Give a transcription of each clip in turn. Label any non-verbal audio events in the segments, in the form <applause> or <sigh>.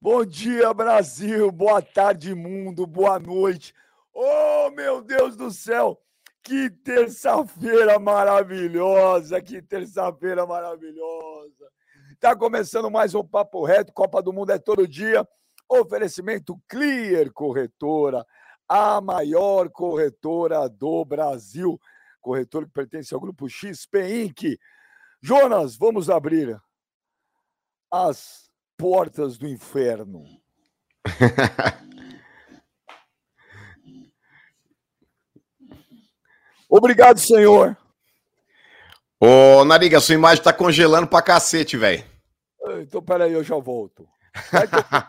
Bom dia, Brasil. Boa tarde, mundo. Boa noite. Oh, meu Deus do céu. Que terça-feira maravilhosa. Que terça-feira maravilhosa. Tá começando mais um Papo Reto. Copa do Mundo é todo dia. Oferecimento Clear Corretora, a maior corretora do Brasil. Corretora que pertence ao grupo XP Inc. Jonas, vamos abrir as portas do inferno. <laughs> Obrigado, senhor. Ô, Nariga, sua imagem tá congelando pra cacete, velho. Então, peraí, eu já volto. Vai tocando,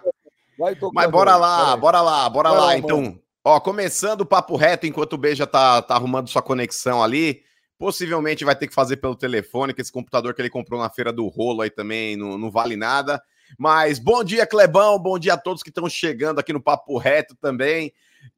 vai tocando Mas bora lá, bora lá, bora lá. Então, ó, começando o papo reto, enquanto o Beija tá, tá arrumando sua conexão ali. Possivelmente vai ter que fazer pelo telefone, que esse computador que ele comprou na feira do rolo aí também não, não vale nada. Mas bom dia, Clebão. Bom dia a todos que estão chegando aqui no Papo Reto também.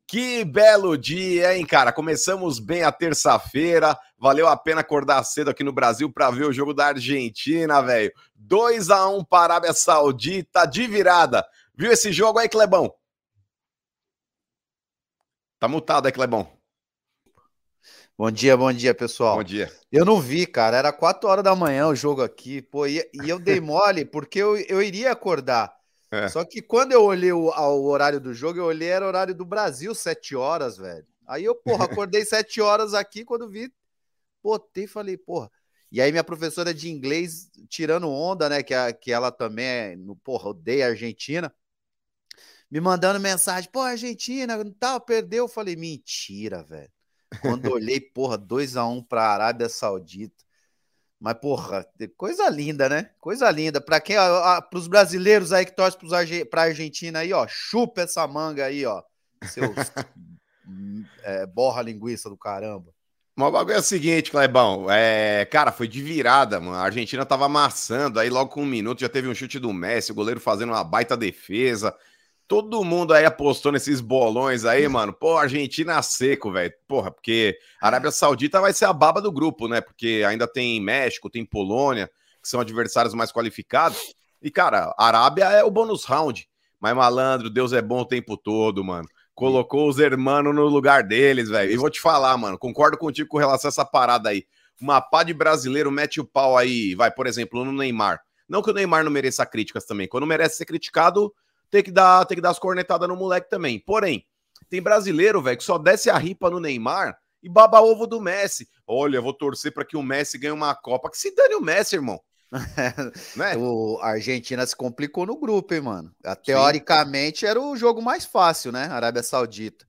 Que belo dia, hein, cara? Começamos bem a terça-feira. Valeu a pena acordar cedo aqui no Brasil para ver o jogo da Argentina, velho. 2 a 1 para a Arábia Saudita de virada. Viu esse jogo aí, Clebão? Tá mutado aí, Clebão. Bom dia, bom dia, pessoal. Bom dia. Eu não vi, cara. Era 4 horas da manhã o jogo aqui. Pô, e, e eu dei <laughs> mole porque eu, eu iria acordar. É. Só que quando eu olhei o, o, horário do jogo, eu olhei era o horário do Brasil, 7 horas, velho. Aí eu, porra, acordei <laughs> 7 horas aqui. Quando vi, botei e falei, porra. E aí minha professora de inglês tirando onda, né? Que, a, que ela também é, no, porra, odeia a Argentina. Me mandando mensagem, pô, Argentina, tal, perdeu. Eu falei, mentira, velho. Quando olhei, porra, 2x1 um para a Arábia Saudita. Mas, porra, coisa linda, né? Coisa linda. Para quem, para os brasileiros aí que torcem para a Argentina aí, ó, chupa essa manga aí, ó. Seus <laughs> é, borra linguiça do caramba. Mas o bagulho é o seguinte, Clebão. É, cara, foi de virada, mano. A Argentina tava amassando, aí logo com um minuto já teve um chute do Messi, o goleiro fazendo uma baita defesa. Todo mundo aí apostou nesses bolões aí, mano. Pô, Argentina seco, velho. Porra, porque a Arábia Saudita vai ser a baba do grupo, né? Porque ainda tem México, tem Polônia, que são adversários mais qualificados. E, cara, a Arábia é o bônus round. Mas, malandro, Deus é bom o tempo todo, mano. Colocou os hermanos no lugar deles, velho. E vou te falar, mano, concordo contigo com relação a essa parada aí. Uma pá de brasileiro mete o pau aí, vai, por exemplo, no Neymar. Não que o Neymar não mereça críticas também. Quando merece ser criticado, tem que dar, tem que dar as cornetadas no moleque também. Porém, tem brasileiro, velho, que só desce a ripa no Neymar e baba ovo do Messi. Olha, vou torcer para que o Messi ganhe uma Copa. Que se dane o Messi, irmão. <laughs> né? O a Argentina se complicou no grupo, hein, mano? Teoricamente era o jogo mais fácil, né? Arábia Saudita.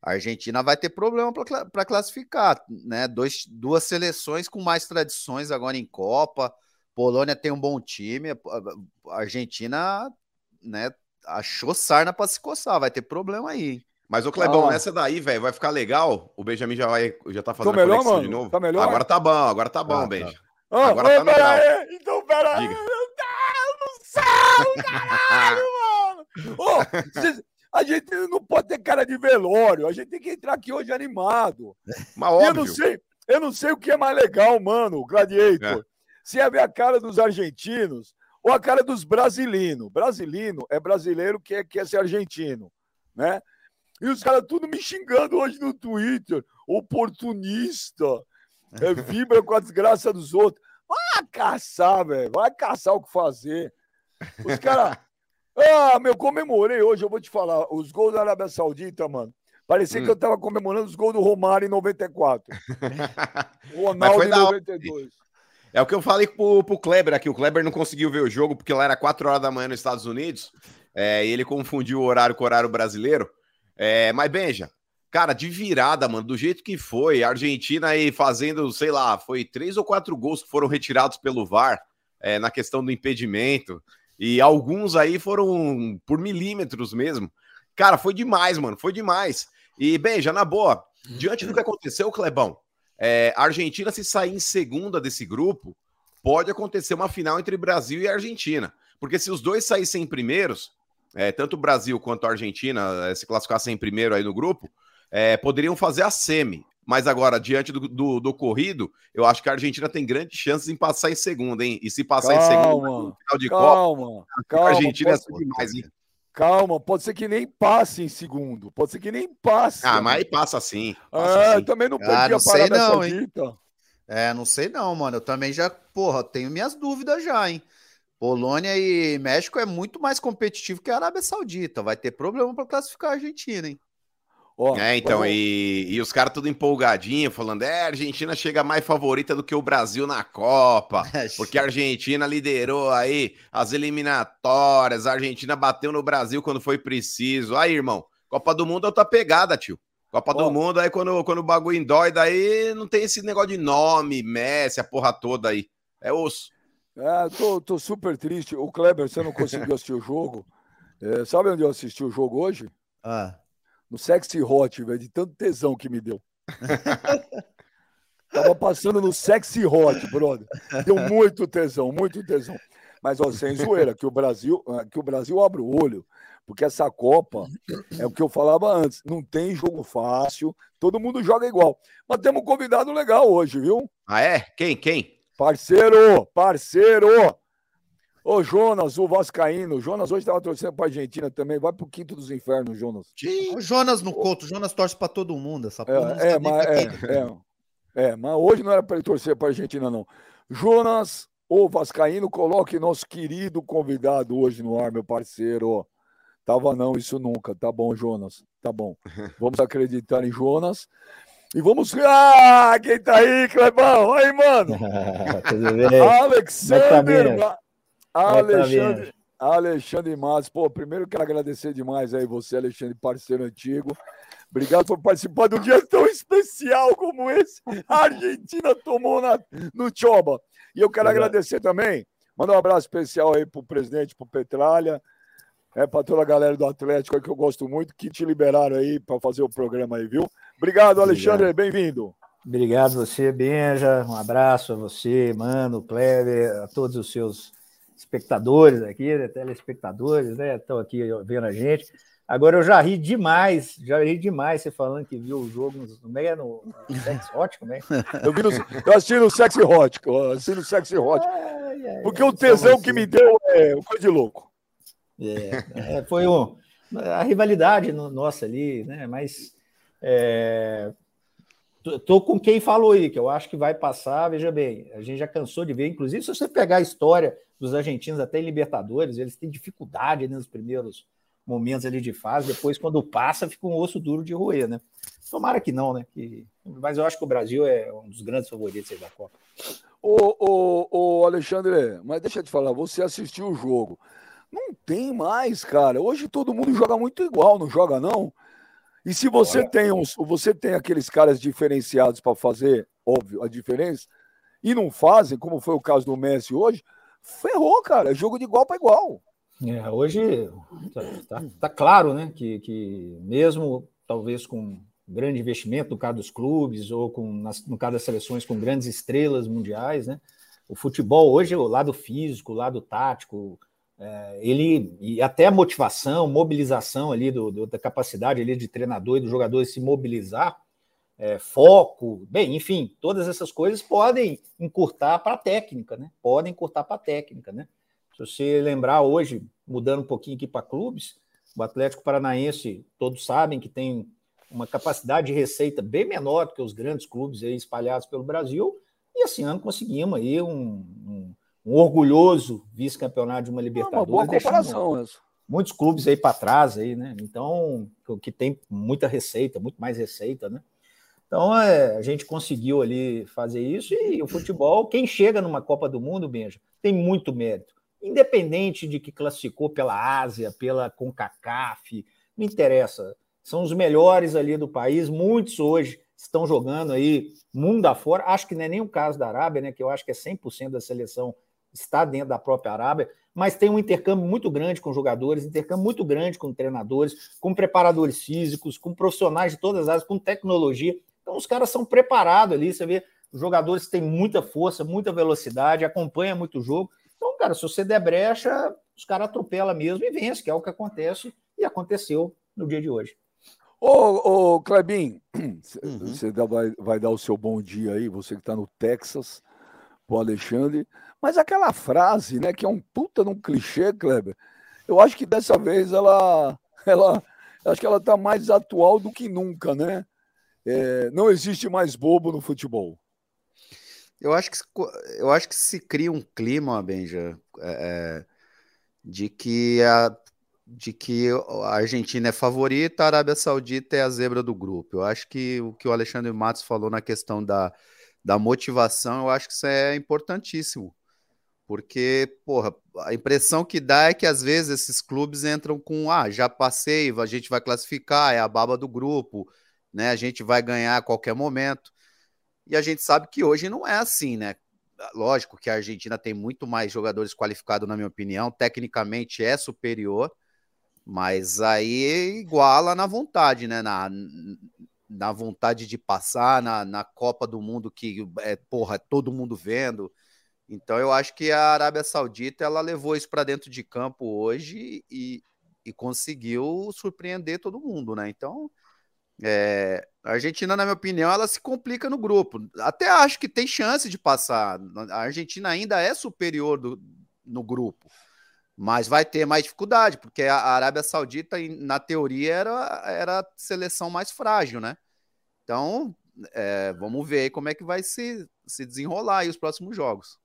A Argentina vai ter problema para classificar, né? Dois, duas seleções com mais tradições agora em Copa. Polônia tem um bom time. A Argentina, né, achou sarna pra se coçar, vai ter problema aí. Mas o Clebão, ah. nessa daí, velho, vai ficar legal. O Benjamin já vai, já tá fazendo Tô melhor, mano? de novo. Tá melhor? Agora tá bom, agora tá bom, ah, Benja. Ah, agora tá legal. Aí, então, pera aí, meu Deus do céu, caralho, <laughs> mano. Oh, a gente não pode ter cara de velório, a gente tem que entrar aqui hoje animado. Mas óbvio. Eu não sei, eu não sei o que é mais legal, mano, Gladiator. É. Se é ver a cara dos argentinos ou a cara dos brasileiros. Brasilino é brasileiro que é, quer ser argentino, né? E os caras tudo me xingando hoje no Twitter. Oportunista. É, vibra com a desgraça dos outros. Vai caçar, velho. Vai caçar o que fazer. Os caras. <laughs> Ah, meu, comemorei hoje, eu vou te falar. Os gols da Arábia Saudita, mano. Parecia hum. que eu tava comemorando os gols do Romário em 94. <laughs> Ronaldo em 92. É o que eu falei pro, pro Kleber aqui. O Kleber não conseguiu ver o jogo porque lá era 4 horas da manhã nos Estados Unidos. É, e ele confundiu o horário com o horário brasileiro. É, mas, Benja, cara, de virada, mano, do jeito que foi, a Argentina aí fazendo, sei lá, foi três ou quatro gols que foram retirados pelo VAR é, na questão do impedimento. E alguns aí foram por milímetros mesmo. Cara, foi demais, mano, foi demais. E, Benja, na boa, diante do que aconteceu, Clebão, é, a Argentina, se sair em segunda desse grupo, pode acontecer uma final entre Brasil e Argentina. Porque se os dois saíssem primeiros, é, tanto o Brasil quanto a Argentina é, se classificassem primeiro aí no grupo, é, poderiam fazer a semi. Mas agora, diante do, do, do, corrido, eu acho que a Argentina tem grandes chances em passar em segunda, hein? E se passar calma, em segunda, no final de calma, Copa, calma, a Argentina é demais, hein? Calma, pode ser que nem passe em segundo. Pode ser que nem passe. Ah, mas aí passa sim. Passa ah, também não perdi ah, não a sei não. Hein? É, não sei não, mano. Eu também já, porra, tenho minhas dúvidas já, hein? Polônia e México é muito mais competitivo que a Arábia Saudita. Vai ter problema para classificar a Argentina, hein? Oh, é, então, e, e, os caras tudo empolgadinho, falando, é, a Argentina chega mais favorita do que o Brasil na Copa, <laughs> é, porque a Argentina liderou aí as eliminatórias, a Argentina bateu no Brasil quando foi preciso. Aí, irmão, Copa do Mundo é outra pegada, tio. Copa oh. do Mundo, aí quando, quando o bagulho dói, daí não tem esse negócio de nome, Messi, a porra toda aí. É osso. É, tô, tô super triste. O Kleber, você não conseguiu assistir o jogo. <laughs> É, sabe onde eu assisti o jogo hoje? Ah no Sexy Hot, velho, de tanto tesão que me deu. <laughs> Tava passando no Sexy Hot, brother. Deu muito tesão, muito tesão. Mas, ó, sem zoeira, que o Brasil, ah, que o Brasil abre o olho, porque essa Copa é o que eu falava antes, não tem jogo fácil, todo mundo joga igual. Mas temos um convidado legal hoje, viu? Ah, é? Quem? Quem? Parceiro, parceiro! Ô, Jonas, o Vascaíno. Jonas hoje estava torcendo para Argentina também. Vai pro quinto dos infernos, Jonas. O Jonas no Couto. Jonas torce para todo mundo. Essa é, é, mas, é, é, é, mas hoje não era para ele torcer para Argentina, não. Jonas, o Vascaíno, coloque nosso querido convidado hoje no ar, meu parceiro. Tava não, isso nunca. Tá bom, Jonas. Tá bom. <laughs> Vamos acreditar em Jonas. E vamos. Ah, quem tá aí, Clebão? Aí, mano. <laughs> Tudo bem? Alexander. Tá Alexandre, Alexandre Matos, pô, primeiro quero agradecer demais aí você, Alexandre, parceiro antigo. Obrigado por participar de um dia tão especial como esse. A Argentina tomou na, no Choba. E eu quero agradecer também, mandar um abraço especial aí pro presidente, pro Petralha, é, para toda a galera do Atlético que eu gosto muito, que te liberaram aí para fazer o programa aí, viu? Obrigado, Alexandre, bem-vindo. Obrigado você, Benja. Um abraço a você, mano, Kleber, a todos os seus espectadores aqui, né, telespectadores, né? Estão aqui vendo a gente. Agora eu já ri demais, já ri demais você falando que viu o jogo no, no meio no, no Sex Hot, <laughs> como é? Eu, vi no, eu assisti no Hot, eu assisti no Sexy Hot. Ai, ai, porque o tesão que me deu é coisa de louco. É, é, foi um, a rivalidade nossa ali, né? Mas é, Tô com quem falou aí, que eu acho que vai passar. Veja bem, a gente já cansou de ver, inclusive, se você pegar a história dos argentinos até em Libertadores, eles têm dificuldade nos primeiros momentos ali de fase, depois, quando passa, fica um osso duro de roer, né? Tomara que não, né? Que... Mas eu acho que o Brasil é um dos grandes favoritos da Copa. Ô, ô, ô, Alexandre, mas deixa eu te falar, você assistiu o jogo. Não tem mais, cara. Hoje todo mundo joga muito igual, não joga, não? E se você Olha. tem uns, você tem aqueles caras diferenciados para fazer, óbvio, a diferença, e não fazem, como foi o caso do Messi hoje, ferrou, cara. Jogo de igual para igual. É, hoje tá, tá, tá, claro, né, que, que mesmo talvez com grande investimento no caso dos clubes ou com nas, no caso das seleções com grandes estrelas mundiais, né, o futebol hoje o lado físico, o lado tático, é, ele e até a motivação, mobilização ali do, do, da capacidade ali de treinador e do jogador se mobilizar, é, foco, bem, enfim, todas essas coisas podem encurtar para a técnica, né? Podem encurtar para a técnica, né? Se você lembrar hoje, mudando um pouquinho aqui para clubes, o Atlético Paranaense, todos sabem que tem uma capacidade de receita bem menor do que os grandes clubes aí espalhados pelo Brasil, e esse ano conseguimos aí um, um um orgulhoso vice-campeonato de uma Libertadores. Uma boa comparação isso. Muitos clubes aí para trás aí, né? Então, que tem muita receita, muito mais receita, né? Então, é, a gente conseguiu ali fazer isso e o futebol, quem chega numa Copa do Mundo, Benja, tem muito mérito. Independente de que classificou pela Ásia, pela CONCACAF, não interessa. São os melhores ali do país, muitos hoje estão jogando aí mundo afora. Acho que não é nem o caso da Arábia, né? Que eu acho que é 100% da seleção está dentro da própria Arábia, mas tem um intercâmbio muito grande com jogadores, intercâmbio muito grande com treinadores, com preparadores físicos, com profissionais de todas as áreas, com tecnologia. Então, os caras são preparados ali. Você vê, os jogadores têm muita força, muita velocidade, acompanha muito o jogo. Então, cara, se você der brecha, os caras atropelam mesmo e vence, que é o que acontece e aconteceu no dia de hoje. Ô, ô Clebin, você uhum. vai, vai dar o seu bom dia aí, você que está no Texas, o Alexandre. Mas aquela frase, né, que é um puta num clichê, Kleber, eu acho que dessa vez ela, ela acho que ela está mais atual do que nunca, né? É, não existe mais bobo no futebol. Eu acho que, eu acho que se cria um clima, Benja, é, é, de que a de que a Argentina é favorita, a Arábia Saudita é a zebra do grupo. Eu acho que o que o Alexandre Matos falou na questão da, da motivação, eu acho que isso é importantíssimo. Porque, porra, a impressão que dá é que às vezes esses clubes entram com, ah, já passei, a gente vai classificar, é a baba do grupo, né? A gente vai ganhar a qualquer momento. E a gente sabe que hoje não é assim, né? Lógico que a Argentina tem muito mais jogadores qualificados, na minha opinião, tecnicamente é superior, mas aí iguala na vontade, né? Na, na vontade de passar, na, na Copa do Mundo que é, porra, todo mundo vendo. Então eu acho que a Arábia Saudita ela levou isso para dentro de campo hoje e, e conseguiu surpreender todo mundo, né? Então é, a Argentina, na minha opinião, ela se complica no grupo. Até acho que tem chance de passar. A Argentina ainda é superior do, no grupo, mas vai ter mais dificuldade, porque a Arábia Saudita, na teoria, era, era a seleção mais frágil, né? Então, é, vamos ver como é que vai se, se desenrolar aí os próximos jogos.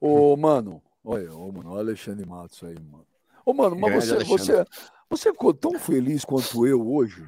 Ô, mano, olha, ô, mano, o Alexandre Matos aí, mano. Ô, mano, mas você, você, você ficou tão feliz quanto eu hoje?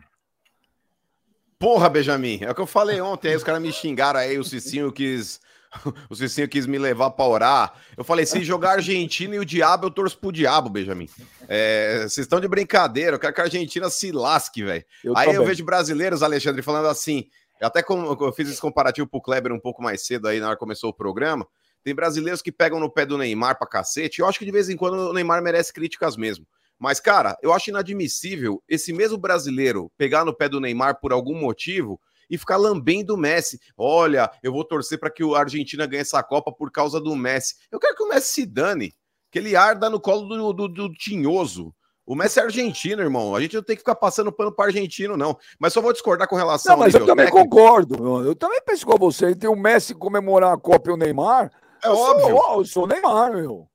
Porra, Benjamin, é o que eu falei ontem, aí os caras me xingaram aí, o Cicinho quis. <laughs> O Cicinho quis me levar para orar. Eu falei: se jogar Argentina e o diabo, eu torço pro diabo, Benjamin. É, vocês estão de brincadeira, eu quero que a Argentina se lasque, velho. Aí também. eu vejo brasileiros, Alexandre, falando assim. Até como eu fiz esse comparativo pro Kleber um pouco mais cedo aí, na hora que começou o programa. Tem brasileiros que pegam no pé do Neymar pra cacete. Eu acho que de vez em quando o Neymar merece críticas mesmo. Mas, cara, eu acho inadmissível esse mesmo brasileiro pegar no pé do Neymar por algum motivo e ficar lambendo o Messi. Olha, eu vou torcer para que a Argentina ganhe essa Copa por causa do Messi. Eu quero que o Messi se dane, que ele arda no colo do, do, do tinhoso. O Messi é argentino, irmão. A gente não tem que ficar passando pano para argentino, não. Mas só vou discordar com relação não, mas eu também técnico. concordo. Eu também penso com você. Tem o Messi comemorar a Copa e o Neymar. É eu óbvio. Sou, eu sou o Neymar, meu.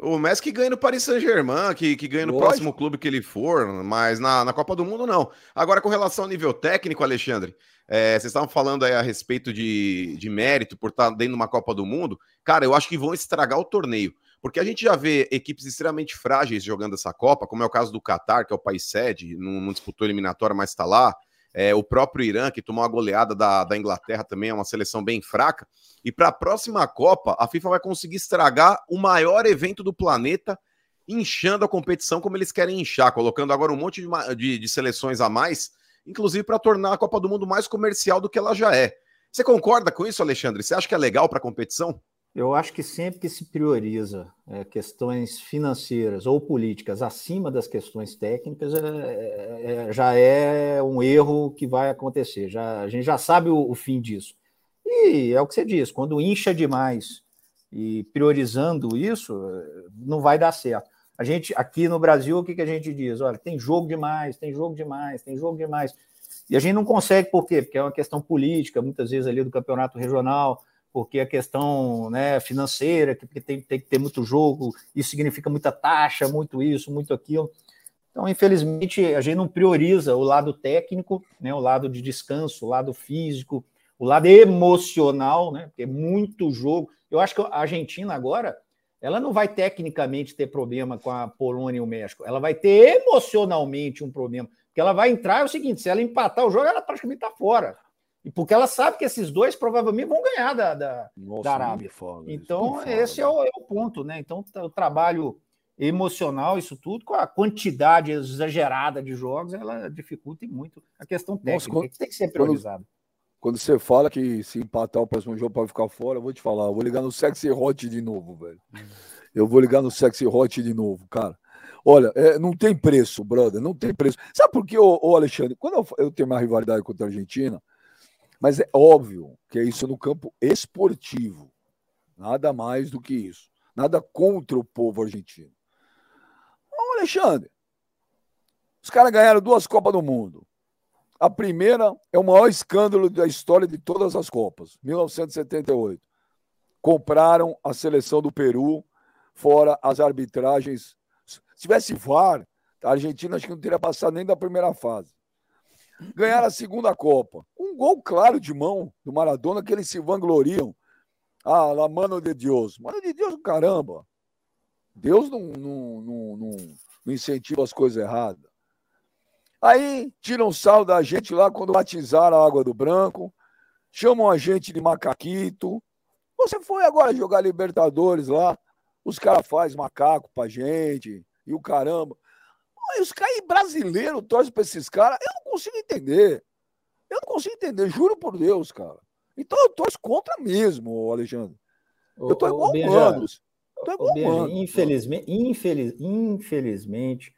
O Messi que ganha no Paris Saint-Germain, que, que ganha no Lógico. próximo clube que ele for, mas na, na Copa do Mundo não. Agora, com relação ao nível técnico, Alexandre, é, vocês estavam falando aí a respeito de, de mérito por estar dentro de uma Copa do Mundo. Cara, eu acho que vão estragar o torneio. Porque a gente já vê equipes extremamente frágeis jogando essa Copa, como é o caso do Qatar, que é o país sede, não, não disputou eliminatória, mas está lá. É, o próprio Irã, que tomou a goleada da, da Inglaterra, também é uma seleção bem fraca. E para a próxima Copa, a FIFA vai conseguir estragar o maior evento do planeta, inchando a competição como eles querem inchar, colocando agora um monte de, de, de seleções a mais, inclusive para tornar a Copa do Mundo mais comercial do que ela já é. Você concorda com isso, Alexandre? Você acha que é legal para a competição? Eu acho que sempre que se prioriza é, questões financeiras ou políticas acima das questões técnicas, é, é, é, já é um erro que vai acontecer. Já, a gente já sabe o, o, fim disso. E é o que você diz: quando incha demais e priorizando isso, não vai dar certo. A gente, aqui no Brasil, o que, que a gente diz? Olha, tem jogo demais, tem jogo demais, tem jogo demais. E a gente não consegue, por quê? Porque é uma questão política, muitas vezes ali do campeonato regional porque a questão né, financeira, que tem, tem que ter muito jogo, isso significa muita taxa, muito isso, muito aquilo. Então, infelizmente, a gente não prioriza o lado técnico, né, o lado de descanso, o lado físico, o lado emocional, né, porque é muito jogo. Eu acho que a Argentina agora, ela não vai tecnicamente ter problema com a Polônia e o México, ela vai ter emocionalmente um problema, porque ela vai entrar, é o seguinte, se ela empatar o jogo, ela praticamente está fora. E porque ela sabe que esses dois provavelmente vão ganhar da, da, Nossa, da Arábia. Foda, então, esse é o, é o, ponto, né? Então, o trabalho emocional, isso tudo, com a quantidade exagerada de jogos, ela dificulta muito a questão técnica, Nossa, quando, que tem que ser priorizado. Quando, quando, você fala que se empatar o próximo jogo para ficar fora, eu vou te falar, eu vou ligar no Sexy Hot de novo, velho. Hum. Eu vou ligar no Sexy Hot de novo, cara. Olha, é, não tem preço, brother, não tem preço. Sabe por que, ô, ô Alexandre, quando eu, eu tenho uma rivalidade contra a Argentina, mas é óbvio que é isso no campo esportivo. Nada mais do que isso. Nada contra o povo argentino. Não, Alexandre. Os caras ganharam duas Copas do Mundo. A primeira é o maior escândalo da história de todas as Copas, 1978. Compraram a seleção do Peru, fora as arbitragens. tivesse VAR, a Argentina acho que não teria passado nem da primeira fase. Ganharam a segunda Copa. Um gol claro de mão do Maradona que eles se vangloriam. Ah, la mano de Deus. Mano de Deus, caramba. Deus não, não, não, não, não incentiva as coisas erradas. Aí tiram sal da gente lá quando batizaram a água do branco, chamam a gente de macaquito. Você foi agora jogar Libertadores lá, os caras fazem macaco pra gente, e o caramba. Os caras brasileiros torcem pra esses caras, eu não consigo entender. Eu não consigo entender, juro por Deus, cara. Então eu torço contra mesmo, Alexandre. Eu tô igual igual humanos. Infelizmente, infeliz, infelizmente,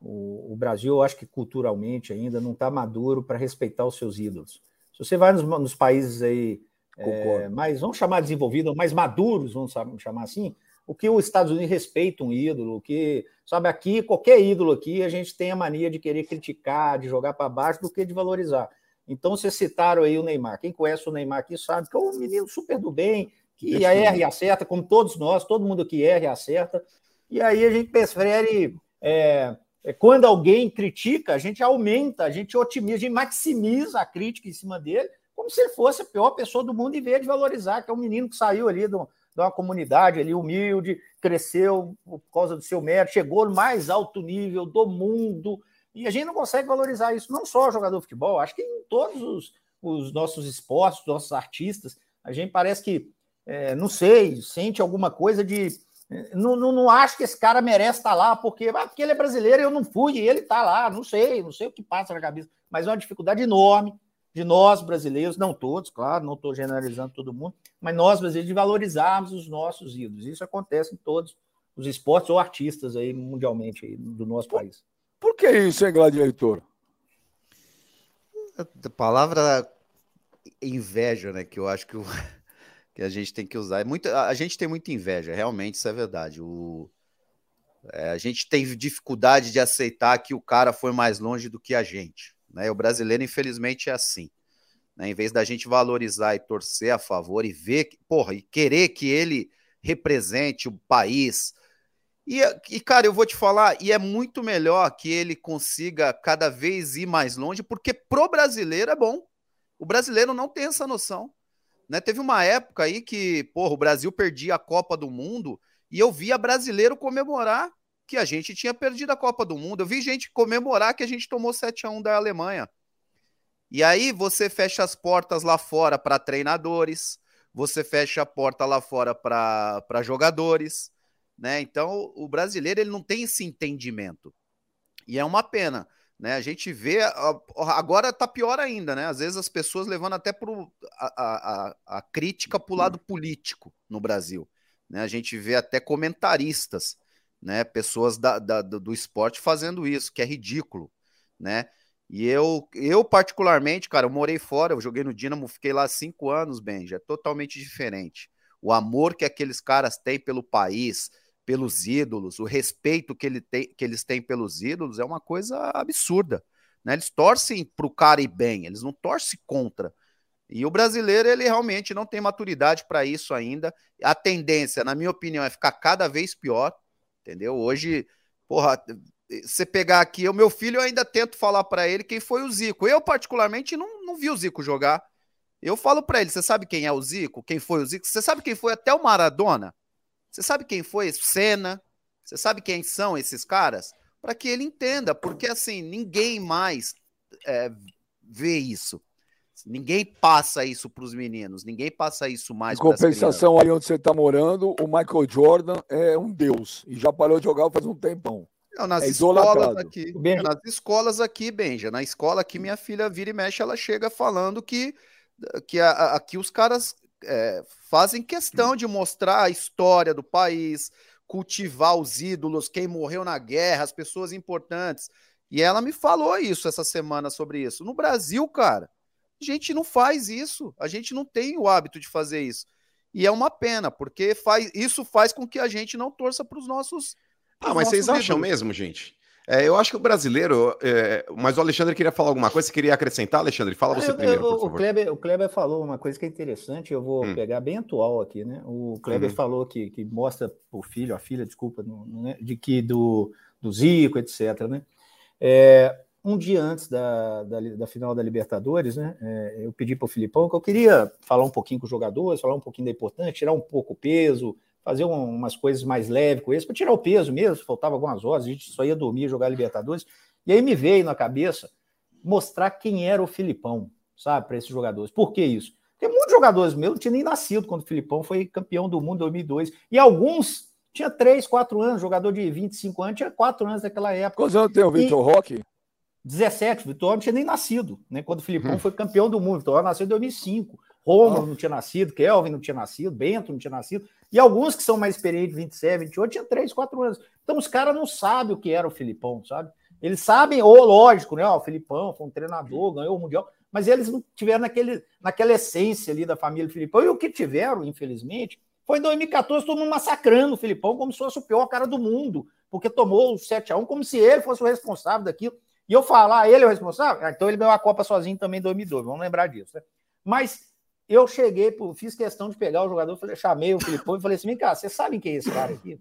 o, o, Brasil, eu acho que culturalmente ainda não está maduro para respeitar os seus ídolos. Se você vai nos, nos países aí é, mais, vamos chamar desenvolvidos, mais maduros, vamos chamar assim, o que os Estados Unidos respeitam um ídolo, o que, sabe, aqui, qualquer ídolo aqui, a gente tem a mania de querer criticar, de jogar para baixo, do que de valorizar. Então, vocês citaram aí o Neymar. Quem conhece o Neymar aqui sabe que é um menino super do bem, que erra e acerta, como todos nós, todo mundo que erra e acerta. E aí a gente prefere é, é, quando alguém critica, a gente aumenta, a gente otimiza, a gente maximiza a crítica em cima dele, como se ele fosse a pior pessoa do mundo, em vez de valorizar, que é um menino que saiu ali de uma comunidade ali humilde, cresceu por causa do seu mérito, chegou no mais alto nível do mundo, e a gente não consegue valorizar isso, não só jogador de futebol, acho que em todos os, os nossos esportes, nossos artistas, a gente parece que, é, não sei, sente alguma coisa de não, não, não, acho que esse cara merece estar lá, porque, ah, porque ele é brasileiro e eu não fui, e ele está lá, não sei, não sei o que passa na cabeça, mas é uma dificuldade enorme de nós brasileiros, não todos, claro, não estou generalizando todo mundo, mas nós brasileiros de valorizarmos os nossos ídolos. Isso acontece em todos os esportes ou artistas aí mundialmente aí, do nosso por, país. Por que isso, hein, Gladiator? A palavra inveja, né, que eu acho que o <laughs> que a gente tem que usar. É muito, a gente tem muita inveja, realmente, isso é verdade. O, é, a gente tem dificuldade de aceitar que o cara foi mais longe do que a gente. Né? O brasileiro, infelizmente, é assim. Né? Em vez da gente valorizar e torcer a favor e ver, porra, e querer que ele represente o país. E, e, cara, eu vou te falar, e é muito melhor que ele consiga cada vez ir mais longe, porque pro brasileiro é bom. O brasileiro não tem essa noção. Né? Teve uma época aí que, porra, o Brasil perdia a Copa do Mundo e eu via brasileiro comemorar que a gente tinha perdido a Copa do Mundo. Eu vi gente comemorar que a gente tomou 7 a 1 da Alemanha. E aí você fecha as portas lá fora para treinadores, você fecha a porta lá fora para jogadores, né? Então o brasileiro ele não tem esse entendimento. E é uma pena. Né? A gente vê, agora tá pior ainda, né? Às vezes as pessoas levando até pro, a, a, a crítica para o lado político no Brasil. Né? A gente vê até comentaristas, né? Pessoas da, da, do esporte fazendo isso, que é ridículo, né? E eu, eu particularmente, cara, eu morei fora, eu joguei no Dinamo, fiquei lá cinco anos, Benja, é totalmente diferente. O amor que aqueles caras têm pelo país, pelos ídolos, o respeito que, ele tem, que eles têm pelos ídolos é uma coisa absurda. Né? Eles torcem para o cara ir bem, eles não torcem contra. E o brasileiro, ele realmente não tem maturidade para isso ainda. A tendência, na minha opinião, é ficar cada vez pior, entendeu? Hoje, porra, você pegar aqui, o meu filho eu ainda tento falar para ele quem foi o Zico. Eu, particularmente, não, não vi o Zico jogar. Eu falo para ele, você sabe quem é o Zico? Quem foi o Zico? Você sabe quem foi até o Maradona? Você sabe quem foi Senna? Você sabe quem são esses caras? Para que ele entenda, porque assim, ninguém mais é, vê isso. Ninguém passa isso para os meninos, ninguém passa isso mais. Em compensação, aí onde você está morando, o Michael Jordan é um deus e já parou de jogar faz um tempão. Não, nas é escolas aqui, nas escolas aqui, Benja, na escola aqui, minha filha vira e mexe, ela chega falando que, que aqui os caras é, fazem questão de mostrar a história do país, cultivar os ídolos, quem morreu na guerra, as pessoas importantes. E ela me falou isso essa semana sobre isso. No Brasil, cara, a gente não faz isso. A gente não tem o hábito de fazer isso. E é uma pena, porque faz, isso faz com que a gente não torça para os nossos. Ah, mas vocês ídolos. acham mesmo, gente? É, eu acho que o brasileiro. É, mas o Alexandre queria falar alguma coisa. Você queria acrescentar, Alexandre? Fala você eu, primeiro. Eu, o, Kleber, o Kleber falou uma coisa que é interessante. Eu vou hum. pegar bem atual aqui, né? O Kleber uhum. falou que, que mostra o filho, a filha, desculpa, no, no, né? de que do, do Zico, etc. Né? É, um dia antes da, da, da, final da Libertadores, né, é, eu pedi para o Filipão que eu queria falar um pouquinho com os jogadores, falar um pouquinho da importância, tirar um pouco o peso, fazer um, umas coisas mais leves com eles, para tirar o peso mesmo, faltava algumas horas, a gente só ia dormir, jogar Libertadores. E aí me veio na cabeça mostrar quem era o Filipão, sabe, para esses jogadores. Por que isso? Porque muitos jogadores meus não tinham nem nascido quando o Filipão foi campeão do mundo em 2002. E alguns tinha 3, 4 anos, jogador de 25 anos, tinha 4 anos naquela época. Quantos anos tem o Vitor Roque? 17, o Vitor não tinha nem nascido, né? Quando o Filipão hum. foi campeão do mundo, o Vitor nasceu em 2005. Romulo não tinha nascido, Kelvin não tinha nascido, Bento não tinha nascido. E alguns que são mais experientes, 27, 28, tinham 3, 4 anos. Então os caras não sabem o que era o Filipão, sabe? Eles sabem, ou lógico, né? Ó, o Filipão foi um treinador, ganhou o Mundial, mas eles não tiveram naquele, naquela essência ali da família Filipão. E o que tiveram, infelizmente, foi em 2014 todo mundo massacrando o Filipão como se fosse o pior cara do mundo, porque tomou o 7x1 como se ele fosse o responsável daquilo. E eu falar, ah, ele é o responsável? Ah, então ele ganhou a Copa sozinho também em 2002, vamos lembrar disso. Né? Mas eu cheguei, fiz questão de pegar o jogador, falei, chamei o Filipão e falei assim: vem cá, vocês sabem quem é esse cara aqui?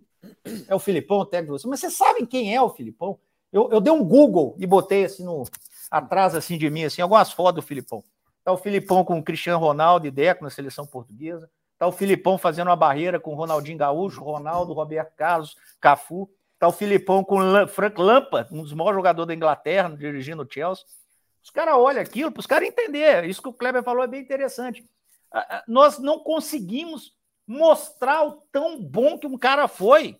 É o Filipão, o técnico você, mas vocês sabem quem é o Filipão? Eu, eu dei um Google e botei assim no atrás assim de mim, assim, algumas fotos do Filipão. Tá o Filipão com o Cristiano Ronaldo e Deco na seleção portuguesa. Tá o Filipão fazendo uma barreira com o Ronaldinho Gaúcho, Ronaldo, Roberto Carlos, Cafu. Tá o Filipão com o Frank Lampa, um dos maiores jogadores da Inglaterra, dirigindo o Chelsea. Os caras olham aquilo para os caras entender. Isso que o Kleber falou é bem interessante. Nós não conseguimos mostrar o tão bom que um cara foi.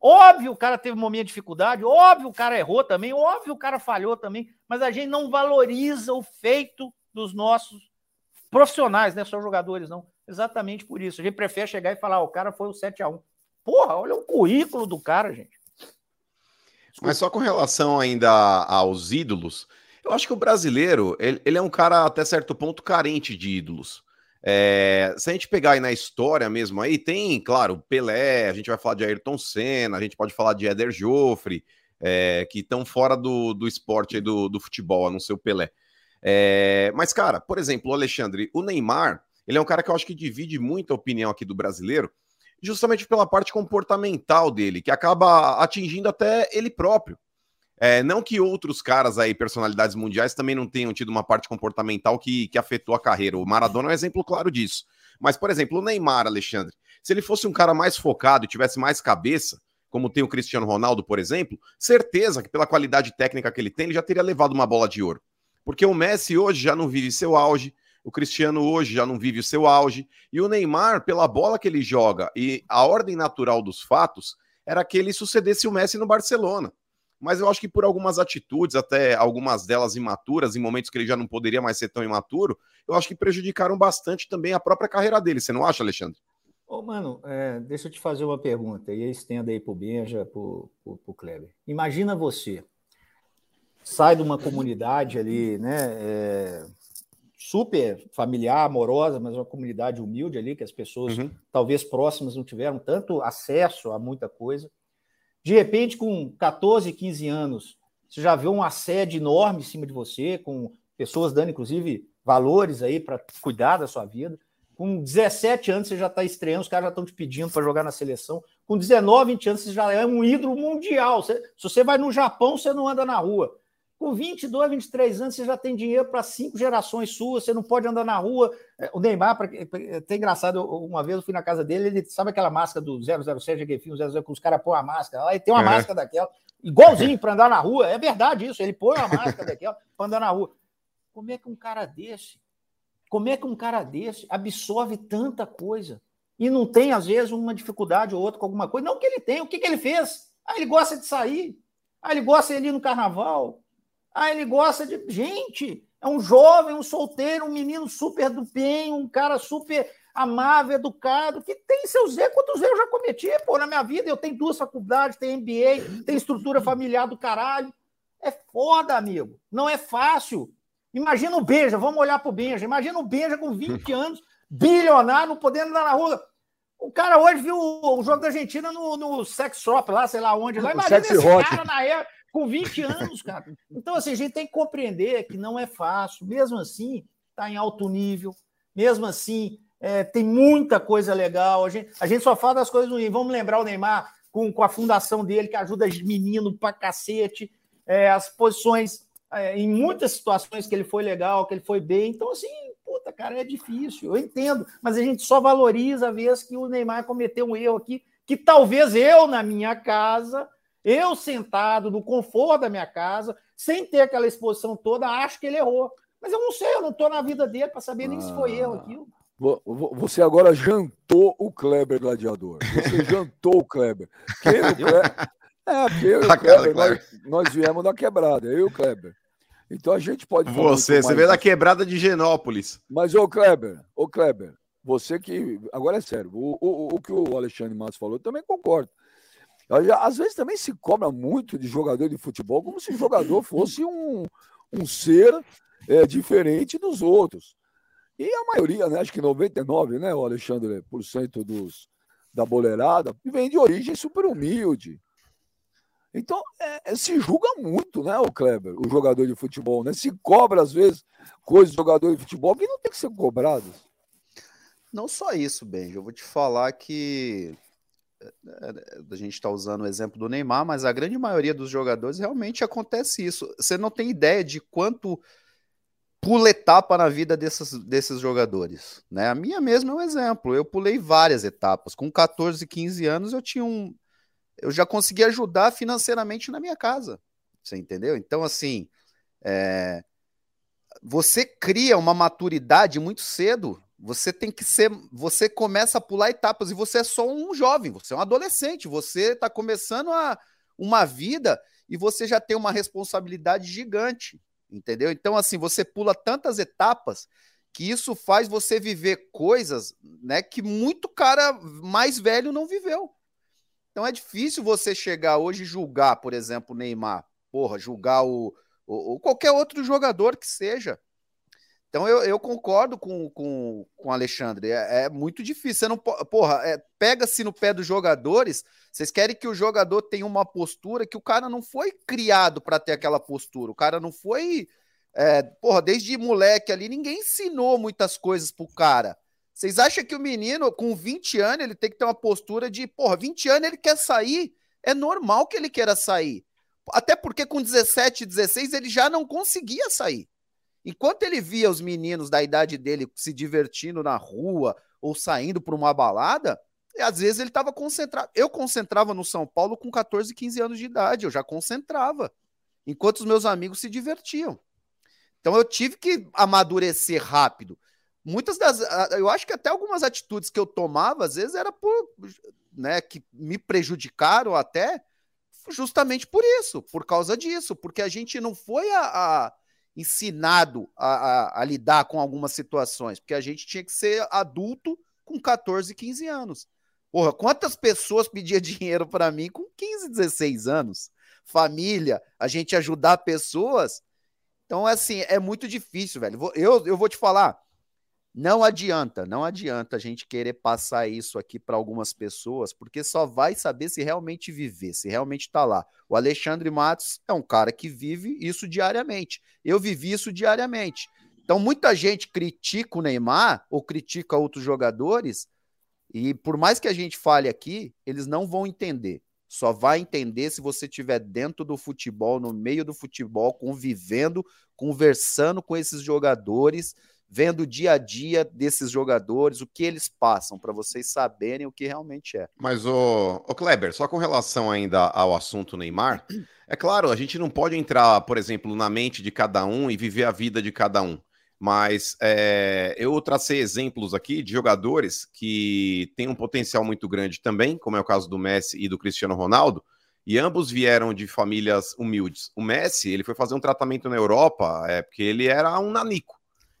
Óbvio o cara teve um momento de dificuldade, óbvio o cara errou também, óbvio o cara falhou também, mas a gente não valoriza o feito dos nossos profissionais, né? Só jogadores, não. Exatamente por isso. A gente prefere chegar e falar, o cara foi o 7 a 1 Porra, olha o currículo do cara, gente. Mas só com relação ainda aos ídolos, eu acho que o brasileiro, ele, ele é um cara até certo ponto carente de ídolos. É, se a gente pegar aí na história mesmo aí, tem, claro, Pelé, a gente vai falar de Ayrton Senna, a gente pode falar de Éder Joffre, é, que estão fora do, do esporte aí do, do futebol, a não ser o Pelé. É, mas, cara, por exemplo, o Alexandre, o Neymar, ele é um cara que eu acho que divide muito a opinião aqui do brasileiro, justamente pela parte comportamental dele, que acaba atingindo até ele próprio. É, não que outros caras aí, personalidades mundiais, também não tenham tido uma parte comportamental que, que afetou a carreira. O Maradona é um exemplo claro disso. Mas, por exemplo, o Neymar, Alexandre, se ele fosse um cara mais focado e tivesse mais cabeça, como tem o Cristiano Ronaldo, por exemplo, certeza que pela qualidade técnica que ele tem, ele já teria levado uma bola de ouro. Porque o Messi hoje já não vive seu auge, o Cristiano hoje já não vive o seu auge, e o Neymar, pela bola que ele joga e a ordem natural dos fatos, era que ele sucedesse o Messi no Barcelona mas eu acho que por algumas atitudes, até algumas delas imaturas, em momentos que ele já não poderia mais ser tão imaturo, eu acho que prejudicaram bastante também a própria carreira dele. Você não acha, Alexandre? Ô, mano, é, deixa eu te fazer uma pergunta, e estenda aí pro Benja, pro, pro, pro Kleber. Imagina você, sai de uma comunidade ali, né, é, super familiar, amorosa, mas uma comunidade humilde ali, que as pessoas, uhum. talvez próximas, não tiveram tanto acesso a muita coisa. De repente, com 14, 15 anos, você já vê um assédio enorme em cima de você, com pessoas dando, inclusive, valores aí para cuidar da sua vida. Com 17 anos, você já está estreando, os caras já estão te pedindo para jogar na seleção. Com 19, 20 anos, você já é um ídolo mundial. Você, se você vai no Japão, você não anda na rua. Com 22, 23 anos, você já tem dinheiro para cinco gerações suas, você não pode andar na rua. É, o Neymar, é até engraçado, uma vez eu fui na casa dele, ele sabe aquela máscara do 007, aquele filme 00, que os caras põem a máscara lá, e tem uma é. máscara daquela, igualzinho para andar na rua. É verdade isso, ele põe uma máscara daquela para andar na rua. Como é que um cara desse, como é que um cara desse absorve tanta coisa e não tem, às vezes, uma dificuldade ou outra com alguma coisa? Não que ele tem, o que, que ele fez? Ah, ele gosta de sair, ah, ele gosta de ir no carnaval, ah, ele gosta de. Gente, é um jovem, um solteiro, um menino super do bem, um cara super amável, educado, que tem seus erros. Quantos erros eu já cometi, pô, na minha vida? Eu tenho duas faculdades, tenho MBA, tenho estrutura familiar do caralho. É foda, amigo. Não é fácil. Imagina o Benja, vamos olhar pro Benja. Imagina o Benja com 20 <laughs> anos, bilionário, não podendo andar na rua. O cara hoje viu o jogo da Argentina no, no sex shop lá, sei lá onde. Lá. Imagina esse cara na época com 20 anos, cara. Então, assim, a gente tem que compreender que não é fácil. Mesmo assim, está em alto nível. Mesmo assim, é, tem muita coisa legal. A gente, a gente só fala das coisas ruins. Vamos lembrar o Neymar com, com a fundação dele, que ajuda menino pra cacete, é, as posições, é, em muitas situações que ele foi legal, que ele foi bem. Então, assim, puta, cara, é difícil, eu entendo, mas a gente só valoriza a vez que o Neymar cometeu um erro aqui, que talvez eu, na minha casa, eu sentado no conforto da minha casa, sem ter aquela exposição toda, acho que ele errou. Mas eu não sei, eu não estou na vida dele para saber nem ah, se foi erro aquilo. Você agora jantou o Kleber Gladiador. Você <laughs> jantou o Kleber. Quem o Kleber? É, porque eu e o Kleber, nós, nós, viemos da quebrada, eu e o Kleber. Então a gente pode. Você, você veio da quebrada de Genópolis. Mas, ô Kleber, ô Kleber, você que. Agora é sério, o, o, o que o Alexandre Matos falou, eu também concordo. Às vezes também se cobra muito de jogador de futebol, como se o jogador <laughs> fosse um, um ser é, diferente dos outros. E a maioria, né, acho que 99, né, o Alexandre, por cento dos, da boleirada, vem de origem super humilde. Então, é, é, se julga muito, né, o Kleber, o jogador de futebol, né? Se cobra, às vezes, coisas de jogador de futebol que não tem que ser cobradas. Não só isso, Benji. Eu vou te falar que a gente está usando o exemplo do Neymar, mas a grande maioria dos jogadores realmente acontece isso. Você não tem ideia de quanto pula etapa na vida desses, desses jogadores. Né? A minha mesmo é um exemplo. Eu pulei várias etapas. Com 14, 15 anos, eu tinha um. Eu já consegui ajudar financeiramente na minha casa. Você entendeu? Então, assim, é... você cria uma maturidade muito cedo você tem que ser. Você começa a pular etapas e você é só um jovem, você é um adolescente, você está começando a, uma vida e você já tem uma responsabilidade gigante, entendeu? Então, assim, você pula tantas etapas que isso faz você viver coisas né, que muito cara mais velho não viveu. Então é difícil você chegar hoje e julgar, por exemplo, o Neymar, porra, julgar o, o, o qualquer outro jogador que seja. Então eu, eu concordo com, com, com o Alexandre. É, é muito difícil. Você não porra, é, pega-se no pé dos jogadores. Vocês querem que o jogador tenha uma postura que o cara não foi criado para ter aquela postura. O cara não foi. É, porra, desde moleque ali, ninguém ensinou muitas coisas pro cara. Vocês acham que o menino, com 20 anos, ele tem que ter uma postura de, porra, 20 anos ele quer sair? É normal que ele queira sair. Até porque com 17, 16 ele já não conseguia sair. Enquanto ele via os meninos da idade dele se divertindo na rua ou saindo para uma balada, às vezes ele estava concentrado. Eu concentrava no São Paulo com 14, 15 anos de idade, eu já concentrava, enquanto os meus amigos se divertiam. Então eu tive que amadurecer rápido. Muitas das. Eu acho que até algumas atitudes que eu tomava, às vezes, era por. Né, que me prejudicaram até justamente por isso, por causa disso, porque a gente não foi a, a ensinado a, a, a, lidar com algumas situações, porque a gente tinha que ser adulto com 14, 15 anos. Porra, quantas pessoas pediam <laughs> dinheiro para mim com 15, 16 anos? Família, a gente ajudar pessoas. Então, assim, é muito difícil, velho. Eu, eu vou te falar, não adianta, não adianta a gente querer passar isso aqui para algumas pessoas, porque só vai saber se realmente viver, se realmente está lá. O Alexandre Matos é um cara que vive isso diariamente. Eu vivi isso diariamente. Então, muita gente critica o Neymar ou critica outros jogadores, e por mais que a gente fale aqui, eles não vão entender. Só vai entender se você estiver dentro do futebol, no meio do futebol, convivendo, conversando com esses jogadores vendo o dia a dia desses jogadores, o que eles passam, para vocês saberem o que realmente é. Mas, o, o Kleber, só com relação ainda ao assunto Neymar, é claro, a gente não pode entrar, por exemplo, na mente de cada um e viver a vida de cada um. Mas é, eu tracei exemplos aqui de jogadores que têm um potencial muito grande também, como é o caso do Messi e do Cristiano Ronaldo, e ambos vieram de famílias humildes. O Messi, ele foi fazer um tratamento na Europa, é, porque ele era um nanico.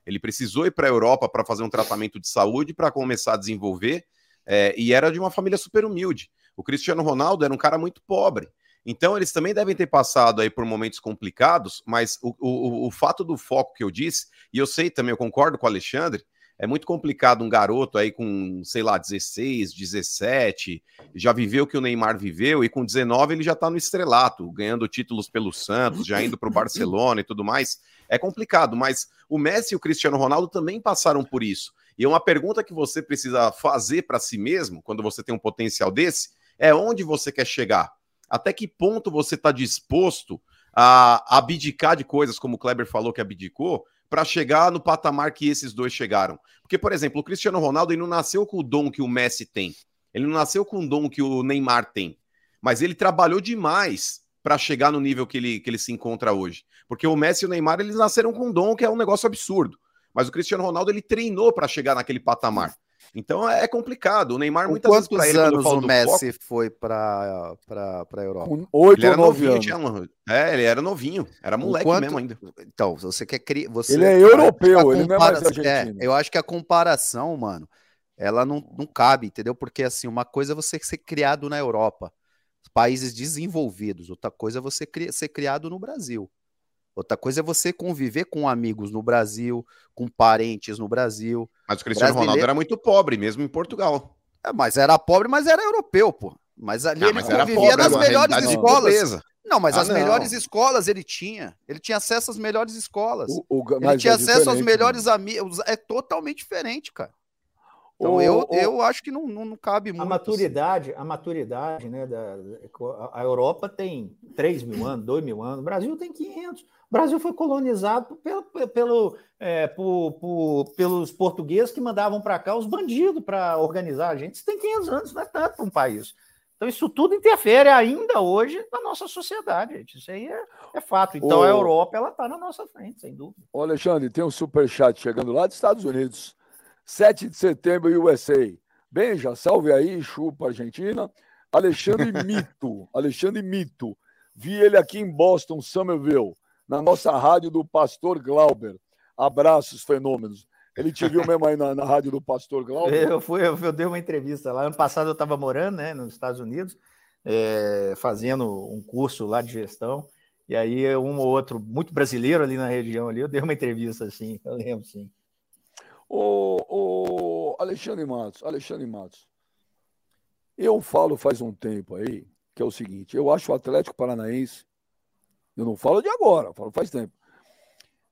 Ele precisou ir para a Europa para fazer um tratamento de saúde para começar a desenvolver, é, e era de uma família super humilde. O Cristiano Ronaldo era um cara muito pobre. Então, eles também devem ter passado aí por momentos complicados, mas o, o, o fato do foco que eu disse, e eu sei também, eu concordo com o Alexandre, é muito complicado um garoto aí com, sei lá, 16, 17, já viveu o que o Neymar viveu, e com 19 ele já tá no estrelato, ganhando títulos pelo Santos, já indo para o Barcelona e tudo mais. É complicado, mas o Messi e o Cristiano Ronaldo também passaram por isso. E uma pergunta que você precisa fazer para si mesmo, quando você tem um potencial desse, é onde você quer chegar. Até que ponto você está disposto a abdicar de coisas, como o Kleber falou que abdicou, para chegar no patamar que esses dois chegaram. Porque, por exemplo, o Cristiano Ronaldo ele não nasceu com o dom que o Messi tem. Ele não nasceu com o dom que o Neymar tem. Mas ele trabalhou demais para chegar no nível que ele, que ele se encontra hoje. Porque o Messi e o Neymar eles nasceram com um dom que é um negócio absurdo. Mas o Cristiano Ronaldo ele treinou para chegar naquele patamar. Então é complicado. O Neymar muitas vezes para ele anos o Messi foco, foi para para Europa? Com oito ou nove anos. Tinha, é, ele era novinho, era moleque Enquanto, mesmo ainda. Então, você quer criar, você Ele é europeu, ele não é mais argentino. É, eu acho que a comparação, mano, ela não, não cabe, entendeu? Porque assim, uma coisa é você ser criado na Europa, países desenvolvidos, outra coisa é você ser criado no Brasil. Outra coisa é você conviver com amigos no Brasil, com parentes no Brasil. Mas o Cristiano Brasileiro... Ronaldo era muito pobre, mesmo em Portugal. É, mas era pobre, mas era europeu, pô. Mas ali não, ele mas convivia nas melhores escolas. Não, mas ah, as não. melhores escolas ele tinha. Ele tinha acesso às melhores escolas. O, o, ele tinha é acesso aos melhores amigos. É totalmente diferente, cara. Então o, eu, eu acho que não, não, não cabe muito. A maturidade, a maturidade, né? Da, a Europa tem 3 mil anos, 2 mil anos, o Brasil tem 500. O Brasil foi colonizado pelo, pelo, é, por, por, pelos portugueses que mandavam para cá os bandidos para organizar a gente. Isso tem 500 anos, não é tanto para um país. Então, isso tudo interfere ainda hoje na nossa sociedade, gente. Isso aí é, é fato. Então, Ô, a Europa ela está na nossa frente, sem dúvida. Ô, Alexandre, tem um superchat chegando lá dos Estados Unidos. 7 de setembro, USA. Benja, salve aí, chupa Argentina. Alexandre <laughs> Mito. Alexandre Mito. Vi ele aqui em Boston, Somerville na nossa rádio do Pastor Glauber. Abraços, fenômenos. Ele te viu mesmo aí na, na rádio do Pastor Glauber? Eu, fui, eu, eu dei uma entrevista lá. Ano passado eu estava morando né, nos Estados Unidos, é, fazendo um curso lá de gestão. E aí, um ou outro, muito brasileiro ali na região ali, eu dei uma entrevista assim, eu lembro sim. O, o Alexandre Matos, Alexandre Matos, eu falo faz um tempo aí, que é o seguinte, eu acho o Atlético Paranaense eu não falo de agora, falo faz tempo.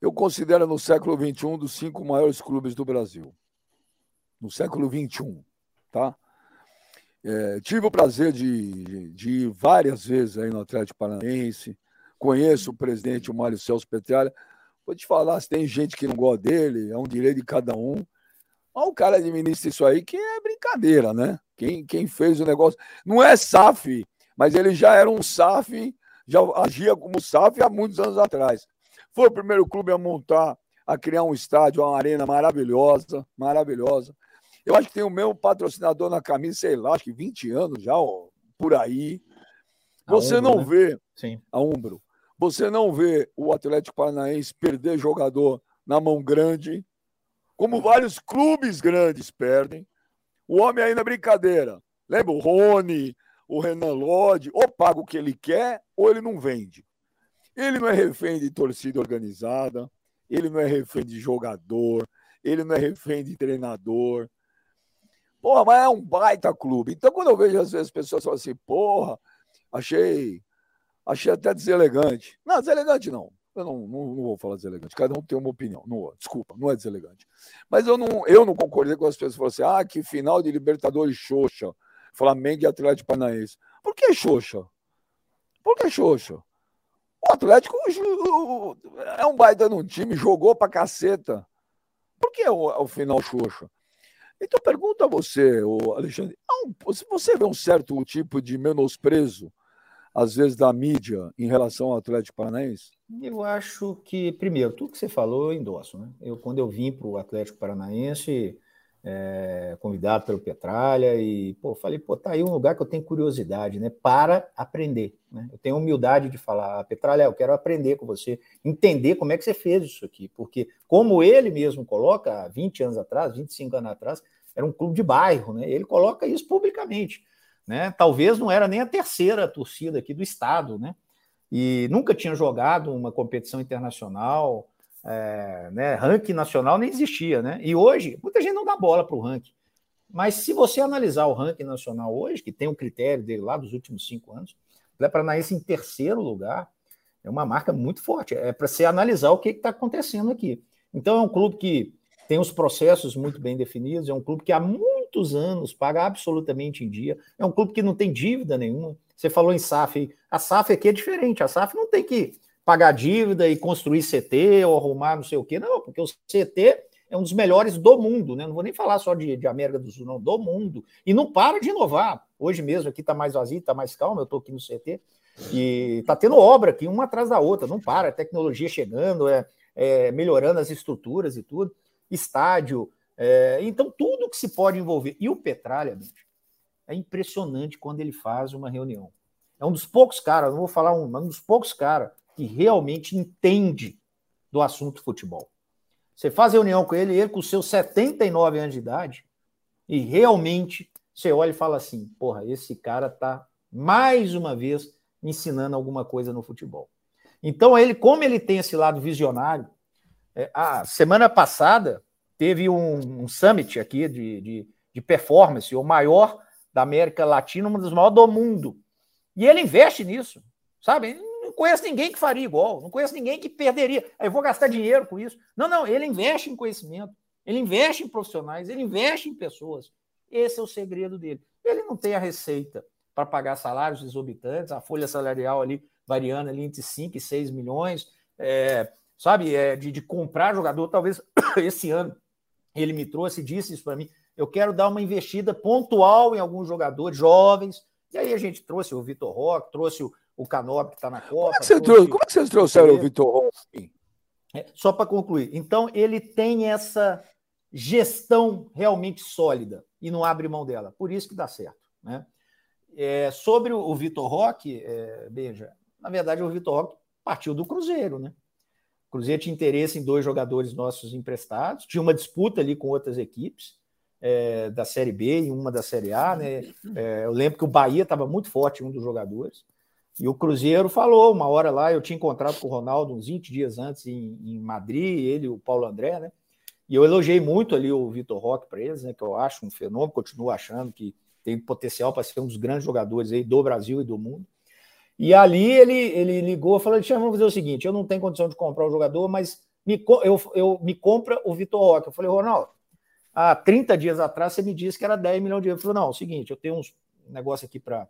Eu considero no século XXI um dos cinco maiores clubes do Brasil. No século XXI, tá? É, tive o prazer de, de, ir várias vezes aí no Atlético Paranaense. Conheço o presidente, o Mário Celso Petralha. Vou te falar, se tem gente que não gosta dele, é um direito de cada um. Mas o cara administra isso aí, que é brincadeira, né? Quem, quem fez o negócio. Não é SAF, mas ele já era um SAF já agia como SAF há muitos anos atrás. Foi o primeiro clube a montar, a criar um estádio, uma arena maravilhosa, maravilhosa. Eu acho que tem o mesmo patrocinador na camisa, sei lá, acho que 20 anos já, ó, por aí. Você Umbro, não né? vê Sim. a Umbro. Você não vê o Atlético Paranaense perder jogador na mão grande, como vários clubes grandes perdem. O homem aí na brincadeira. Lembra o Rony, o Renan Lodge, ou paga o que ele quer, ou ele não vende. Ele não é refém de torcida organizada, ele não é refém de jogador, ele não é refém de treinador. Porra, mas é um baita clube. Então, quando eu vejo às vezes pessoas falam assim, porra, achei, achei até deselegante. Não, deselegante não. Eu não, não, não, vou falar deselegante. Cada um tem uma opinião. Não, desculpa, não é deselegante. Mas eu não, eu não concordei com as pessoas que falam assim, ah, que final de Libertadores xoxa. Flamengo e Atlético Paranaense. Por que Xoxa? Por que Xoxa? O Atlético é um baita num time, jogou pra caceta. Por que o, o final Xoxa? Então pergunta a você, Alexandre, se você vê um certo tipo de menosprezo, às vezes, da mídia em relação ao Atlético Paranaense? Eu acho que, primeiro, tudo que você falou eu endosso. Né? Eu, quando eu vim para o Atlético Paranaense, é, convidado pelo Petralha e pô, falei, pô, tá aí um lugar que eu tenho curiosidade, né, para aprender, né? Eu tenho humildade de falar, Petralha, eu quero aprender com você, entender como é que você fez isso aqui, porque como ele mesmo coloca, há 20 anos atrás, 25 anos atrás, era um clube de bairro, né? Ele coloca isso publicamente, né? Talvez não era nem a terceira torcida aqui do estado, né? E nunca tinha jogado uma competição internacional, é, né, ranking nacional nem existia, né? E hoje, muita gente não dá bola para o ranking. Mas se você analisar o ranking nacional hoje, que tem o um critério dele lá dos últimos cinco anos, Atlético Paranaense em terceiro lugar é uma marca muito forte. É para você analisar o que está acontecendo aqui. Então é um clube que tem os processos muito bem definidos, é um clube que há muito muitos anos, paga absolutamente em dia. É um clube que não tem dívida nenhuma. Você falou em SAF, a SAF aqui é diferente. A SAF não tem que pagar dívida e construir CT ou arrumar não sei o quê, não, porque o CT é um dos melhores do mundo, né? Não vou nem falar só de, de América do Sul, não, do mundo. E não para de inovar. Hoje mesmo aqui está mais vazio, está mais calmo, eu estou aqui no CT, e está tendo obra aqui, uma atrás da outra, não para, é tecnologia chegando, é, é melhorando as estruturas e tudo, estádio, é, então tudo que se pode envolver. E o Petralha, bicho, é impressionante quando ele faz uma reunião. É um dos poucos caras, não vou falar um, mas um dos poucos caras que realmente entende do assunto futebol. Você faz reunião com ele, ele com seus 79 anos de idade, e realmente você olha e fala assim: porra, esse cara tá mais uma vez ensinando alguma coisa no futebol. Então, ele, como ele tem esse lado visionário, é, a semana passada teve um, um summit aqui de, de, de, performance, o maior da América Latina, um dos maiores do mundo. E ele investe nisso, sabe? Não conheço ninguém que faria igual, não conheço ninguém que perderia. Eu vou gastar dinheiro com isso. Não, não, ele investe em conhecimento, ele investe em profissionais, ele investe em pessoas. Esse é o segredo dele. Ele não tem a receita para pagar salários exorbitantes, a folha salarial ali variando ali entre 5 e 6 milhões, é, sabe, é, de, de comprar jogador, talvez <coughs> esse ano ele me trouxe, disse isso para mim, eu quero dar uma investida pontual em alguns jogadores jovens, e aí a gente trouxe o Vitor Roque, trouxe o, o Canob que está na Copa. Como é que, você trouxe, como é que vocês trouxeram o Vitor Roque? É, só para concluir, então ele tem essa gestão realmente sólida e não abre mão dela, por isso que dá certo, né? É, sobre o, Vitor Roque, é, Beija, na verdade o Vitor Roque partiu do Cruzeiro, né? Cruzeiro tinha interesse em dois jogadores nossos emprestados, tinha uma disputa ali com outras equipes é, da Série B e uma da Série A, né? É, eu lembro que o Bahia estava muito forte, um dos jogadores, e o Cruzeiro falou uma hora lá, eu tinha encontrado com o Ronaldo uns 20 dias antes em, em Madrid, ele e o Paulo André, né? E eu elogiei muito ali o Vitor Roque para eles, né? Que eu acho um fenômeno, continuo achando que tem potencial para ser um dos grandes jogadores aí do Brasil e do mundo. E ali ele, ele ligou e falou: vamos fazer o seguinte: eu não tenho condição de comprar o jogador, mas me, eu, eu, me compra o Vitor Roque. Eu falei, Ronaldo, há 30 dias atrás você me disse que era 10 milhões de euros. Ele falou: não, é o seguinte, eu tenho uns negócio aqui para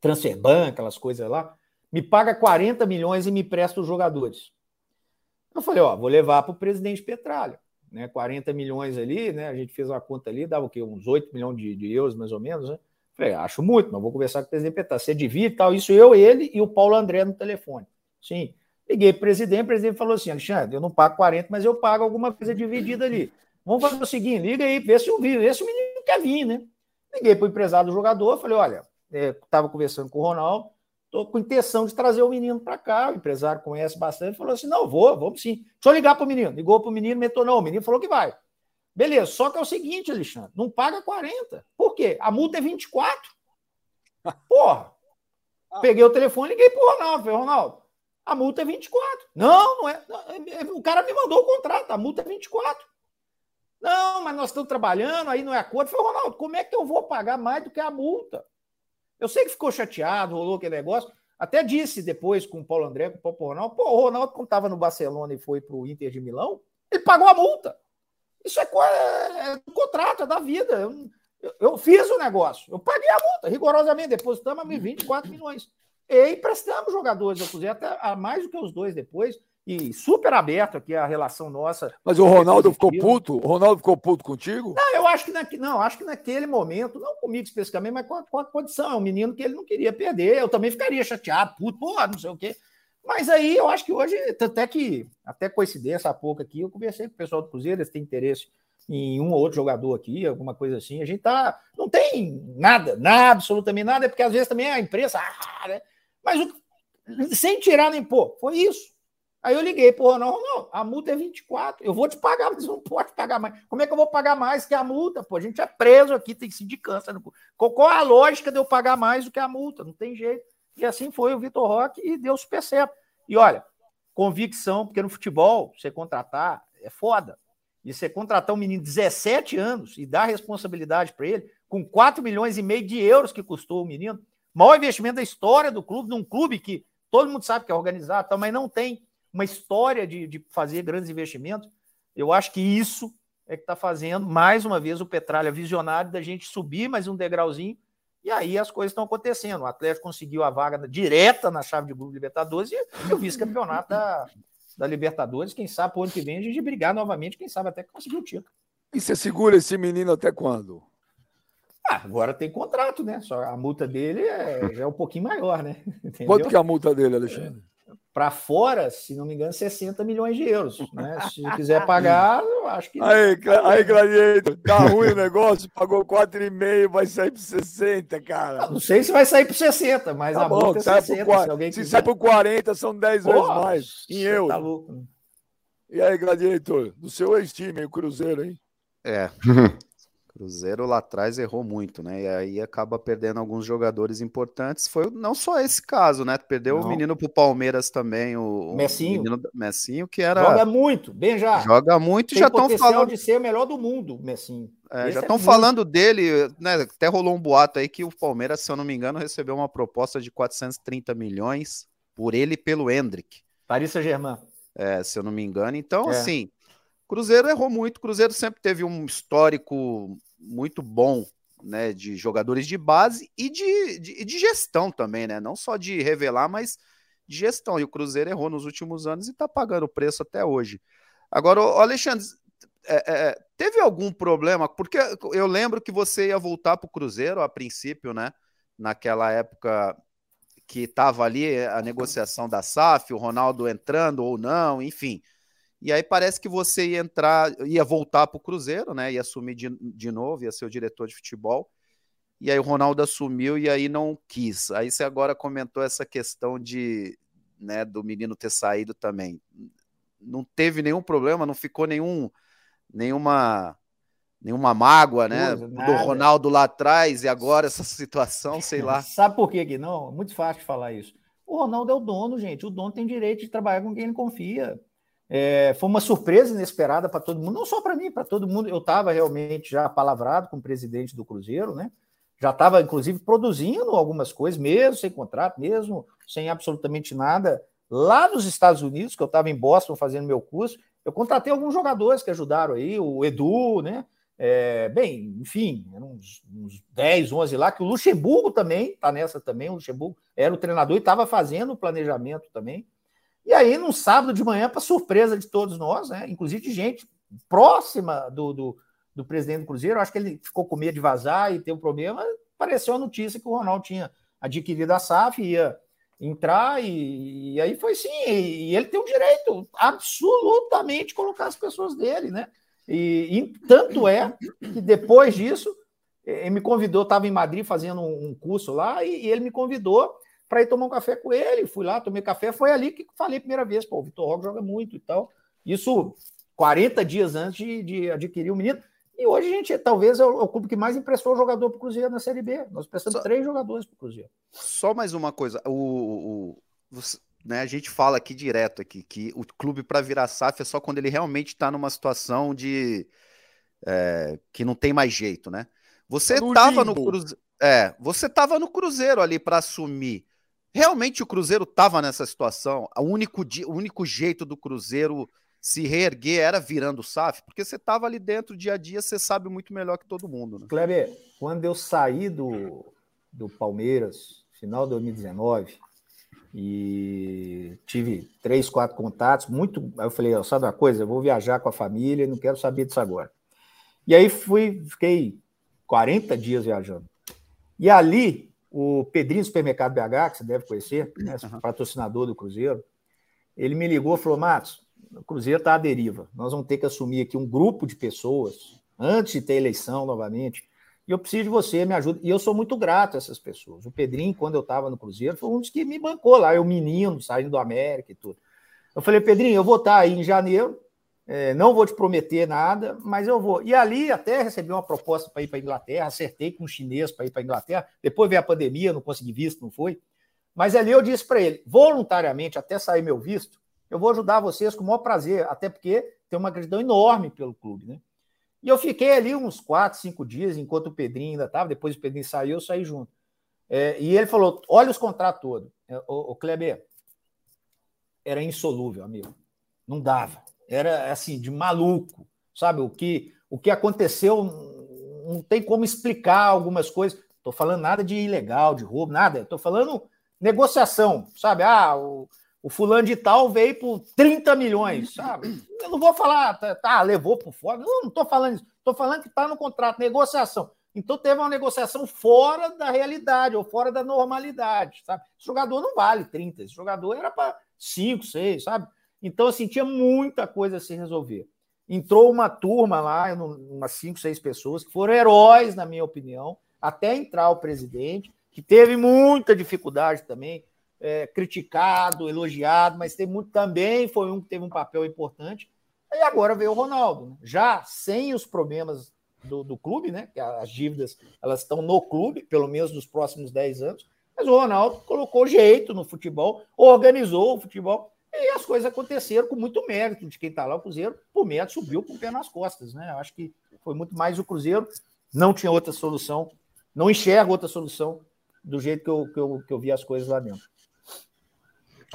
Transferban, aquelas coisas lá, me paga 40 milhões e me presta os jogadores. Eu falei, ó, vou levar para o presidente Petralha né, 40 milhões ali, né? A gente fez uma conta ali, dava o quê? Uns 8 milhões de, de euros, mais ou menos, né? Falei, acho muito, mas vou conversar com o presidente Petar. Você divide e tal, isso eu, ele e o Paulo André no telefone. Sim. Liguei para o presidente, o presidente falou assim: Alexandre, eu não pago 40, mas eu pago alguma coisa dividida ali. Vamos fazer o seguinte: liga aí, vê se eu vi, se o menino quer vir, né? Liguei para o empresário do jogador, falei: olha, estava é, conversando com o Ronaldo, estou com intenção de trazer o menino para cá. O empresário conhece bastante, falou assim: não, vou, vamos sim. Deixa eu ligar para o menino. Ligou para o menino, metou, não. O menino falou que vai. Beleza, só que é o seguinte, Alexandre: não paga 40. Por quê? A multa é 24. <laughs> Porra! Ah. Peguei o telefone e liguei para o Ronaldo. Falei, Ronaldo, a multa é 24. Não, não é. é, é o cara me mandou o contrato, a multa é 24. Não, mas nós estamos trabalhando, aí não é acordo. Eu falei, Ronaldo, como é que eu vou pagar mais do que a multa? Eu sei que ficou chateado, rolou aquele negócio. Até disse depois com o Paulo André, com o Paulo Ronaldo, pô, o Ronaldo, quando estava no Barcelona e foi para o Inter de Milão, ele pagou a multa. Isso é, é, é contrato, é da vida. Eu, eu, eu, fiz o negócio, eu paguei a multa, rigorosamente, depositamos 24 milhões. E emprestamos jogadores, eu pusei até a mais do que os dois depois e super aberto aqui a relação nossa. Mas o Ronaldo ficou puto? O Ronaldo ficou puto contigo? Não, eu acho que na, não, acho que naquele momento, não comigo especificamente, mas com a, com a, condição. É um menino que ele não queria perder. Eu também ficaria chateado, puto, porra, não sei o quê. Mas aí eu acho que hoje, até que, até coincidência há pouco aqui, eu conversei com o pessoal do Cruzeiro, eles têm interesse em um ou outro jogador aqui, alguma coisa assim. A gente tá. Não tem nada, nada, absolutamente nada, é porque às vezes também a imprensa. Ah, né? Mas o, sem tirar nem pôr, foi isso. Aí eu liguei para o Ronaldo, não, a multa é 24, eu vou te pagar, mas não pode pagar mais. Como é que eu vou pagar mais que a multa? Pô, a gente é preso aqui, tem sindicância. Qual a lógica de eu pagar mais do que a multa? Não tem jeito. E assim foi o Vitor Roque e deu super certo. E olha, convicção, porque no futebol, você contratar é foda. E você contratar um menino de 17 anos e dar responsabilidade para ele, com 4 milhões e meio de euros que custou o menino, maior investimento da história do clube, num clube que todo mundo sabe que é organizado, mas não tem uma história de, de fazer grandes investimentos, eu acho que isso é que está fazendo, mais uma vez, o Petralha visionário da gente subir mais um degrauzinho, e aí as coisas estão acontecendo. O Atlético conseguiu a vaga direta na chave de grupo Libertadores e o vice-campeonato da, da Libertadores. Quem sabe, pro ano que vem, a gente brigar novamente, quem sabe até conseguir o título. E você segura esse menino até quando? Ah, agora tem contrato, né? Só a multa dele é, é um pouquinho maior, né? Entendeu? Quanto que é a multa dele, Alexandre? Para fora, se não me engano, 60 milhões de euros. Né? Se <laughs> quiser pagar, eu acho que. Aí, aí Gladiator, tá <laughs> ruim o negócio, pagou 4,5, vai sair por 60, cara. Não, não sei se vai sair por 60, mas tá a bom, multa é 60. Por, se, alguém se sai por 40, são 10 Pô, vezes mais em euros. Tá louco. E aí, Gladiator, do seu ex-time, o Cruzeiro, hein? É. <laughs> Cruzeiro lá atrás errou muito, né? E aí acaba perdendo alguns jogadores importantes. Foi não só esse caso, né? Perdeu não. o menino pro Palmeiras também, o Messinho. O Messinho, que era. Joga muito, bem já. Joga muito e já estão falando. de ser o melhor do mundo, Messinho. É, já estão é falando muito... dele, né? Até rolou um boato aí que o Palmeiras, se eu não me engano, recebeu uma proposta de 430 milhões por ele e pelo Hendrick. Paris Saint-Germain. É, se eu não me engano. Então, é. assim, Cruzeiro errou muito. Cruzeiro sempre teve um histórico muito bom né, de jogadores de base e de, de, de, gestão também, né? Não só de revelar, mas de gestão. E o Cruzeiro errou nos últimos anos e está pagando o preço até hoje. Agora, Alexandre, é, é, teve algum problema? Porque eu lembro que você ia voltar para o Cruzeiro a princípio, né? Naquela época que estava ali a negociação da SAF, o Ronaldo entrando ou não, enfim. E aí parece que você ia entrar, ia voltar para o Cruzeiro, né? Ia assumir de, de novo, ia ser o diretor de futebol. E aí o Ronaldo assumiu e aí não quis. Aí você agora comentou essa questão de, né, do menino ter saído também. Não teve nenhum problema, não ficou nenhum, nenhuma, nenhuma mágoa, né? do Ronaldo lá atrás e agora essa situação, sei lá. <laughs> Sabe por que não? Muito fácil falar isso. O Ronaldo é o dono, gente. O dono tem direito de trabalhar com quem ele confia. É, foi uma surpresa inesperada para todo mundo, não só para mim, para todo mundo. Eu estava realmente já palavrado com o presidente do Cruzeiro, né? Já estava, inclusive, produzindo algumas coisas, mesmo sem contrato, mesmo sem absolutamente nada. Lá nos Estados Unidos, que eu estava em Boston fazendo meu curso, eu contratei alguns jogadores que ajudaram aí, o Edu, né? É, bem, enfim, eram uns, uns 10, 11 lá, que o Luxemburgo também está nessa também. O Luxemburgo era o treinador e estava fazendo o planejamento também. E aí, num sábado de manhã, para surpresa de todos nós, né, inclusive de gente próxima do, do, do, presidente do Cruzeiro, acho que ele ficou com medo de vazar e ter um problema, apareceu a notícia que o Ronaldo tinha adquirido a SAF, ia entrar, e, e aí foi sim, e, e, ele tem o direito absolutamente colocar as pessoas dele, né? E, e tanto é que depois disso, ele me convidou, estava em Madrid fazendo um, um curso lá, e, e ele me convidou para ir tomar um café com ele. Fui lá, tomei café. Foi ali que falei a primeira vez: pô, o Vitor Roque joga muito e tal. Isso 40 dias antes de, de adquirir o menino. E hoje a gente talvez é o, é o clube que mais emprestou jogador para o Cruzeiro na Série B. Nós prestamos só, três jogadores para o Cruzeiro. Só mais uma coisa: o, o, o né, a gente fala aqui direto aqui que o clube para virar SAF é só quando ele realmente está numa situação de é, que não tem mais jeito, né? Você estava no Cruzeiro. É, você estava no Cruzeiro ali para assumir Realmente o Cruzeiro estava nessa situação. O único, o único jeito do Cruzeiro se reerguer era virando o SAF, porque você estava ali dentro dia a dia, você sabe muito melhor que todo mundo. Né? Kleber, quando eu saí do, do Palmeiras, final de 2019, e tive três, quatro contatos, muito. Aí eu falei, oh, sabe uma coisa? Eu vou viajar com a família, não quero saber disso agora. E aí fui, fiquei 40 dias viajando. E ali o Pedrinho Supermercado BH, que você deve conhecer, né, patrocinador do Cruzeiro, ele me ligou e falou: Matos, o Cruzeiro está à deriva. Nós vamos ter que assumir aqui um grupo de pessoas antes de ter eleição novamente. E eu preciso de você, me ajuda. E eu sou muito grato a essas pessoas. O Pedrinho, quando eu estava no Cruzeiro, foi um dos que me bancou lá, eu menino, saindo do América e tudo. Eu falei, Pedrinho, eu vou estar tá aí em janeiro, é, não vou te prometer nada, mas eu vou. E ali até recebi uma proposta para ir para a Inglaterra, acertei com um chinês para ir para a Inglaterra. Depois veio a pandemia, não consegui visto, não foi. Mas ali eu disse para ele, voluntariamente, até sair meu visto, eu vou ajudar vocês com o maior prazer, até porque tem uma gratidão enorme pelo clube, né? E eu fiquei ali uns quatro, cinco dias, enquanto o Pedrinho ainda estava, depois o Pedrinho saiu, eu saí junto. É, e ele falou: olha os contratos todos. É, o, o Kleber, era insolúvel, amigo. Não dava era assim, de maluco, sabe? O que o que aconteceu, não tem como explicar algumas coisas. Estou falando nada de ilegal, de roubo, nada. Estou falando negociação, sabe? Ah, o, o fulano de tal veio por 30 milhões, sabe? Eu não vou falar, tá, tá levou por fora. Não, estou falando isso. Estou falando que está no contrato, negociação. Então teve uma negociação fora da realidade ou fora da normalidade, sabe? Esse jogador não vale 30, esse jogador era para 5, 6, sabe? Então, assim, tinha muita coisa a se resolver. Entrou uma turma lá, umas 5, 6 pessoas, que foram heróis, na minha opinião, até entrar o presidente, que teve muita dificuldade também, é, criticado, elogiado, mas tem muito, também foi um que teve um papel importante. E agora veio o Ronaldo, né? já sem os problemas do, do, clube, né? As dívidas elas estão no clube, pelo menos nos próximos 10 anos. Mas o Ronaldo colocou jeito no futebol, organizou o futebol e as coisas aconteceram com muito mérito de quem está lá. O Cruzeiro, por mérito, subiu com o pé nas costas, né? Acho que foi muito mais o Cruzeiro, não tinha outra solução, não enxerga outra solução do jeito que eu, que eu, que eu vi as coisas lá dentro.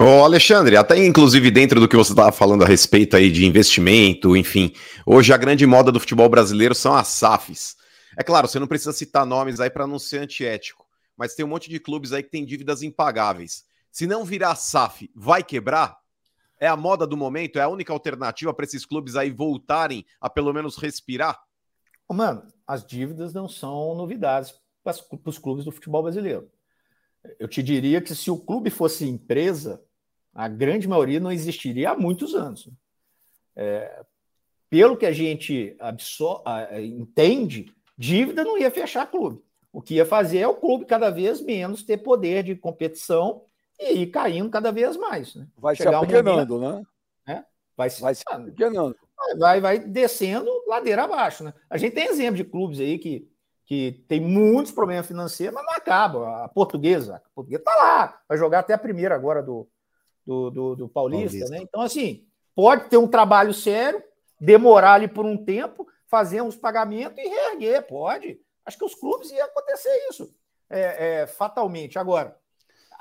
Ô Alexandre, até inclusive dentro do que você estava falando a respeito aí de investimento, enfim, hoje a grande moda do futebol brasileiro são as SAFs. É claro, você não precisa citar nomes aí para não ser antiético, mas tem um monte de clubes aí que tem dívidas impagáveis. Se não virar SAF, vai quebrar? É a moda do momento? É a única alternativa para esses clubes aí voltarem a pelo menos respirar? Mano, as dívidas não são novidades para os clubes do futebol brasileiro. Eu te diria que se o clube fosse empresa, a grande maioria não existiria há muitos anos. É, pelo que a gente entende, dívida não ia fechar clube. O que ia fazer é o clube cada vez menos ter poder de competição e ir caindo cada vez mais. Né? Vai Chegar se apequenando, um né? É? Vai, se, vai se apequenando. Vai, vai descendo ladeira abaixo. Né? A gente tem exemplo de clubes aí que que tem muitos problemas financeiros, mas não acaba. A portuguesa, a portuguesa está lá, vai jogar até a primeira agora do, do, do, do Paulista, Paulista, né? Então, assim, pode ter um trabalho sério, demorar ali por um tempo, fazer uns pagamentos e reerguer, pode. Acho que os clubes ia acontecer isso é, é, fatalmente. Agora,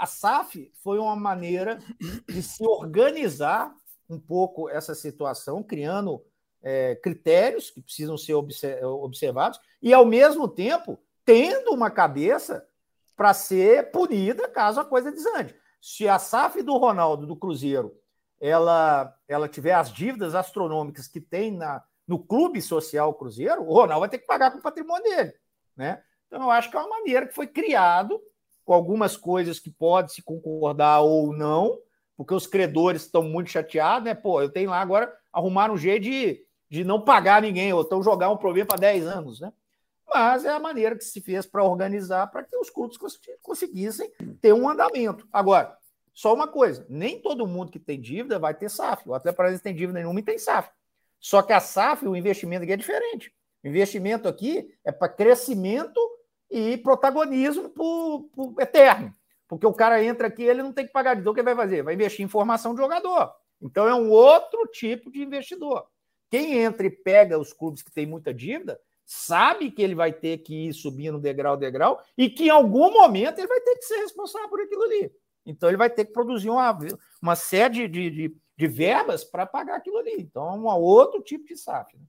a SAF foi uma maneira de se organizar um pouco essa situação, criando é, critérios que precisam ser observados e, ao mesmo tempo, tendo uma cabeça para ser punida caso a coisa desande. Se a SAF do Ronaldo, do Cruzeiro, ela, ela tiver as dívidas astronômicas que tem na, no clube social Cruzeiro, o Ronaldo vai ter que pagar com o patrimônio dele. Né? Então, eu acho que é uma maneira que foi criado com algumas coisas que pode se concordar ou não, porque os credores estão muito chateados, né? Pô, eu tenho lá agora arrumar um jeito de de não pagar ninguém, ou então jogar um problema para 10 anos, né? Mas é a maneira que se fez para organizar para que os clubes conseguissem ter um andamento. Agora, só uma coisa: nem todo mundo que tem dívida vai ter SAF. O Atlético Paranaense tem dívida nenhuma e tem SAF. Só que a SAF, o investimento aqui é diferente. O investimento aqui é para crescimento e protagonismo por, eterno. Porque o cara entra aqui, ele não tem que pagar. Então, o que vai fazer? Vai investir em formação de jogador. Então, é um outro tipo de investidor. Quem entra e pega os clubes que têm muita dívida, sabe que ele vai ter que ir subindo degrau degrau e que em algum momento ele vai ter que ser responsável por aquilo ali. Então ele vai ter que produzir uma, uma série de, de, de verbas para pagar aquilo ali. Então é um outro tipo de SAF. Né?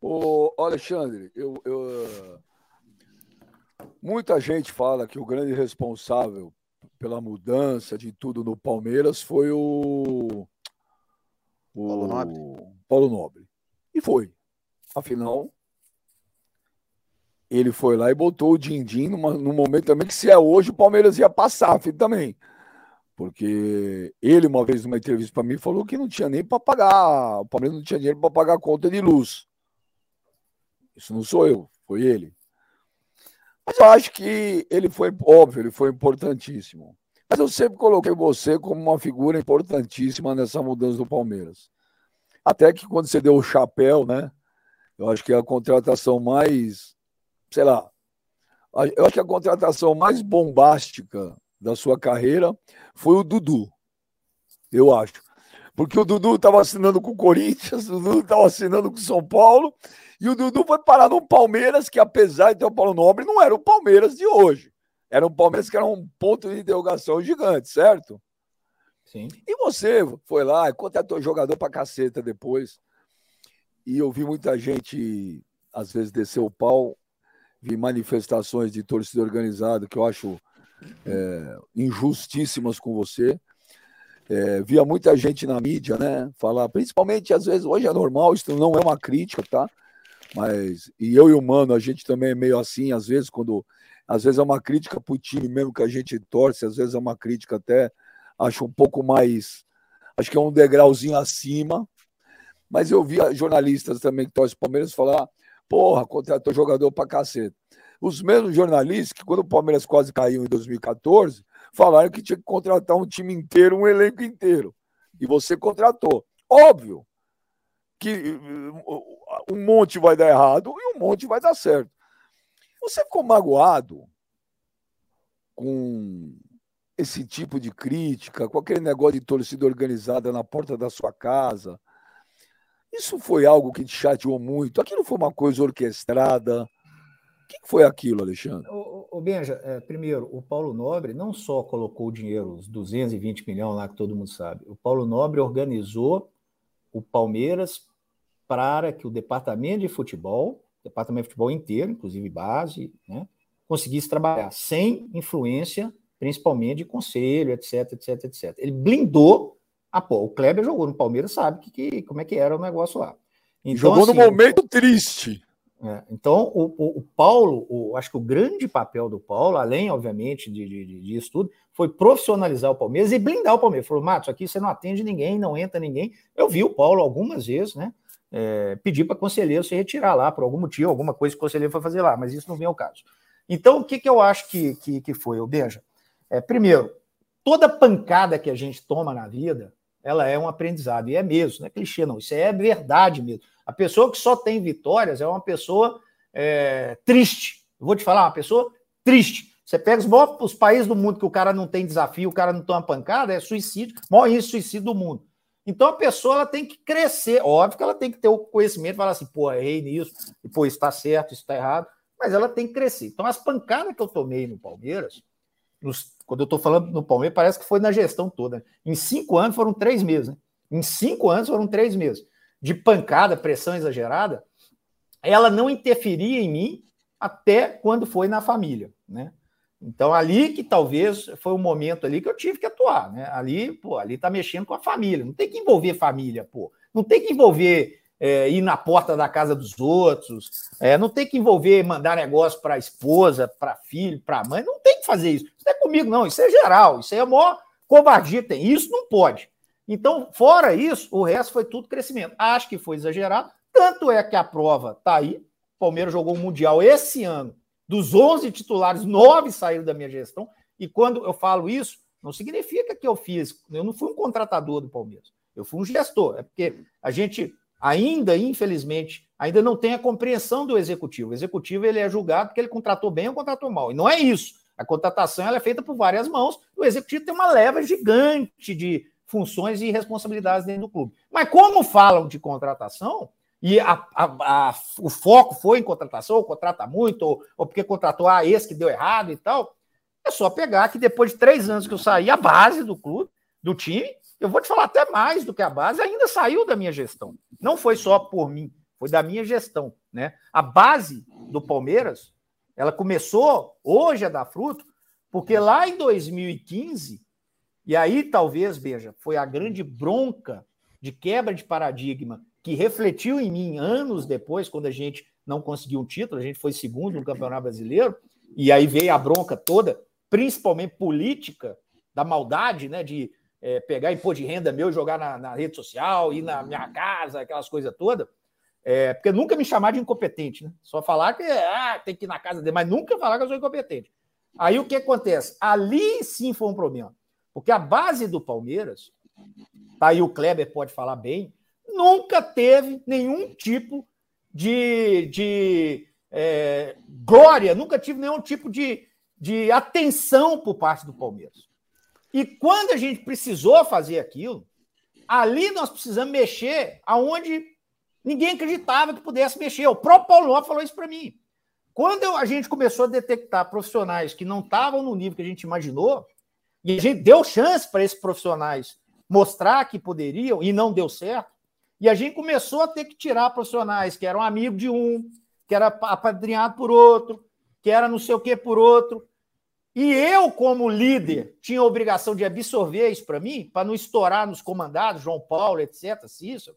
Ô, Alexandre, eu, eu, muita gente fala que o grande responsável pela mudança de tudo no Palmeiras foi o o Paulo Nobre. Paulo Nobre. E foi. Afinal, ele foi lá e botou o Dindim numa, num momento também que se é hoje o Palmeiras ia passar filho, também. Porque ele, uma vez numa entrevista para mim, falou que não tinha nem para pagar, o Palmeiras não tinha dinheiro para pagar a conta de luz. Isso não sou eu, foi ele. Mas eu acho que ele foi, óbvio, ele foi importantíssimo. Mas eu sempre coloquei você como uma figura importantíssima nessa mudança do Palmeiras. Até que quando você deu o chapéu, né? Eu acho que é a contratação mais, sei lá, eu acho que a contratação mais bombástica da sua carreira foi o Dudu. Eu acho. Porque o Dudu estava assinando com o Corinthians, o Dudu estava assinando com o São Paulo, e o Dudu foi parar no Palmeiras, que apesar de ter o Paulo Nobre, não era o Palmeiras de hoje. Era um Palmeiras que era um ponto de interrogação gigante, certo? Sim. E você foi lá, contratou jogador pra caceta depois. E eu vi muita gente às vezes, descer o pau, vi manifestações de torcida organizada que eu acho é, injustíssimas com você. É, via muita gente na mídia, né? Falar, principalmente às vezes, hoje é normal, isso não é uma crítica, tá? Mas, e eu e o Mano, a gente também é meio assim, às vezes, quando. Às vezes é uma crítica para o time mesmo que a gente torce, às vezes é uma crítica até, acho um pouco mais. Acho que é um degrauzinho acima. Mas eu via jornalistas também que torcem Palmeiras falar: porra, contratou jogador para cacete. Os mesmos jornalistas que, quando o Palmeiras quase caiu em 2014, falaram que tinha que contratar um time inteiro, um elenco inteiro. E você contratou. Óbvio que um monte vai dar errado e um monte vai dar certo. Você ficou magoado com esse tipo de crítica, com aquele negócio de torcida organizada na porta da sua casa? Isso foi algo que te chateou muito? Aquilo foi uma coisa orquestrada? O que foi aquilo, Alexandre? O, o Benja, é, primeiro, o Paulo Nobre não só colocou o dinheiro, os 220 milhões lá que todo mundo sabe, o Paulo Nobre organizou o Palmeiras para que o departamento de futebol, departamento de futebol inteiro, inclusive base, né, conseguisse trabalhar sem influência, principalmente de conselho, etc, etc, etc. Ele blindou a pô. O Kleber jogou no Palmeiras, sabe que, que, como é que era o negócio lá. Então, jogou assim, no momento triste. É, então, o, o, o Paulo, o, acho que o grande papel do Paulo, além, obviamente, de, de, disso tudo, foi profissionalizar o Palmeiras e blindar o Palmeiras. Falou, Matos, aqui você não atende ninguém, não entra ninguém. Eu vi o Paulo algumas vezes, né? É, pedir para conselheiro se retirar lá por algum motivo, alguma coisa que o conselheiro foi fazer lá, mas isso não vem ao caso. Então, o que, que eu acho que, que, que foi, o Benja? É, primeiro, toda pancada que a gente toma na vida, ela é um aprendizado, e é mesmo, não é clichê, não, isso é verdade mesmo. A pessoa que só tem vitórias é uma pessoa é, triste. Eu vou te falar, uma pessoa triste. Você pega os, maiores, os países do mundo que o cara não tem desafio, o cara não toma pancada, é suicídio, maior índice de suicídio do mundo. Então a pessoa ela tem que crescer. Óbvio que ela tem que ter o conhecimento, falar assim, pô, errei nisso, e pô, isso está certo, isso está errado, mas ela tem que crescer. Então as pancadas que eu tomei no Palmeiras, nos, quando eu estou falando no Palmeiras, parece que foi na gestão toda. Em cinco anos foram três meses. Né? Em cinco anos foram três meses de pancada, pressão exagerada, ela não interferia em mim até quando foi na família, né? Então ali que talvez foi o momento ali que eu tive que atuar, né? Ali, pô, ali tá mexendo com a família, não tem que envolver família, pô, não tem que envolver é, ir na porta da casa dos outros, é, não tem que envolver mandar negócio para a esposa, para filho, para mãe, não tem que fazer isso. Isso não é comigo, não, isso é geral, isso é maior covardia, tem isso não pode. Então, fora isso, o resto foi tudo crescimento. Acho que foi exagerado. Tanto é que a prova está aí. O Palmeiras jogou o Mundial esse ano. Dos 11 titulares, nove saíram da minha gestão. E quando eu falo isso, não significa que eu fiz. Eu não fui um contratador do Palmeiras. Eu fui um gestor. É porque a gente ainda, infelizmente, ainda não tem a compreensão do executivo. O executivo ele é julgado porque ele contratou bem ou contratou mal. E não é isso. A contratação ela é feita por várias mãos. O executivo tem uma leva gigante de funções e responsabilidades dentro do clube. Mas como falam de contratação, e a, a, a, o foco foi em contratação, ou contrata muito, ou, ou porque contratou ah, esse que deu errado e tal, é só pegar que depois de três anos que eu saí, a base do clube, do time, eu vou te falar até mais do que a base, ainda saiu da minha gestão. Não foi só por mim, foi da minha gestão. Né? A base do Palmeiras, ela começou hoje a dar fruto, porque lá em 2015 e aí, talvez, veja, foi a grande bronca de quebra de paradigma que refletiu em mim anos depois, quando a gente não conseguiu um título, a gente foi segundo no Campeonato Brasileiro, e aí veio a bronca toda, principalmente política, da maldade, né, de é, pegar imposto de renda meu jogar na, na, rede social, ir na minha casa, aquelas coisas todas. É, porque nunca me chamar de incompetente, né? Só falar que ah, tem que ir na casa dele, mas nunca falar que eu sou incompetente. Aí o que acontece? Ali sim foi um problema. Porque a base do Palmeiras, tá aí o Kleber pode falar bem, nunca teve nenhum tipo de, de é, glória, nunca tive nenhum tipo de, de atenção por parte do Palmeiras. E quando a gente precisou fazer aquilo, ali nós precisamos mexer aonde ninguém acreditava que pudesse mexer. O próprio Paulo falou isso para mim. Quando a gente começou a detectar profissionais que não estavam no nível que a gente imaginou, e a gente deu chance para esses profissionais mostrar que poderiam e não deu certo. E a gente começou a ter que tirar profissionais que eram amigos de um, que era apadrinhado por outro, que era não sei o que por outro. E eu, como líder, tinha a obrigação de absorver isso para mim, para não estourar nos comandados, João Paulo, etc., Cícero.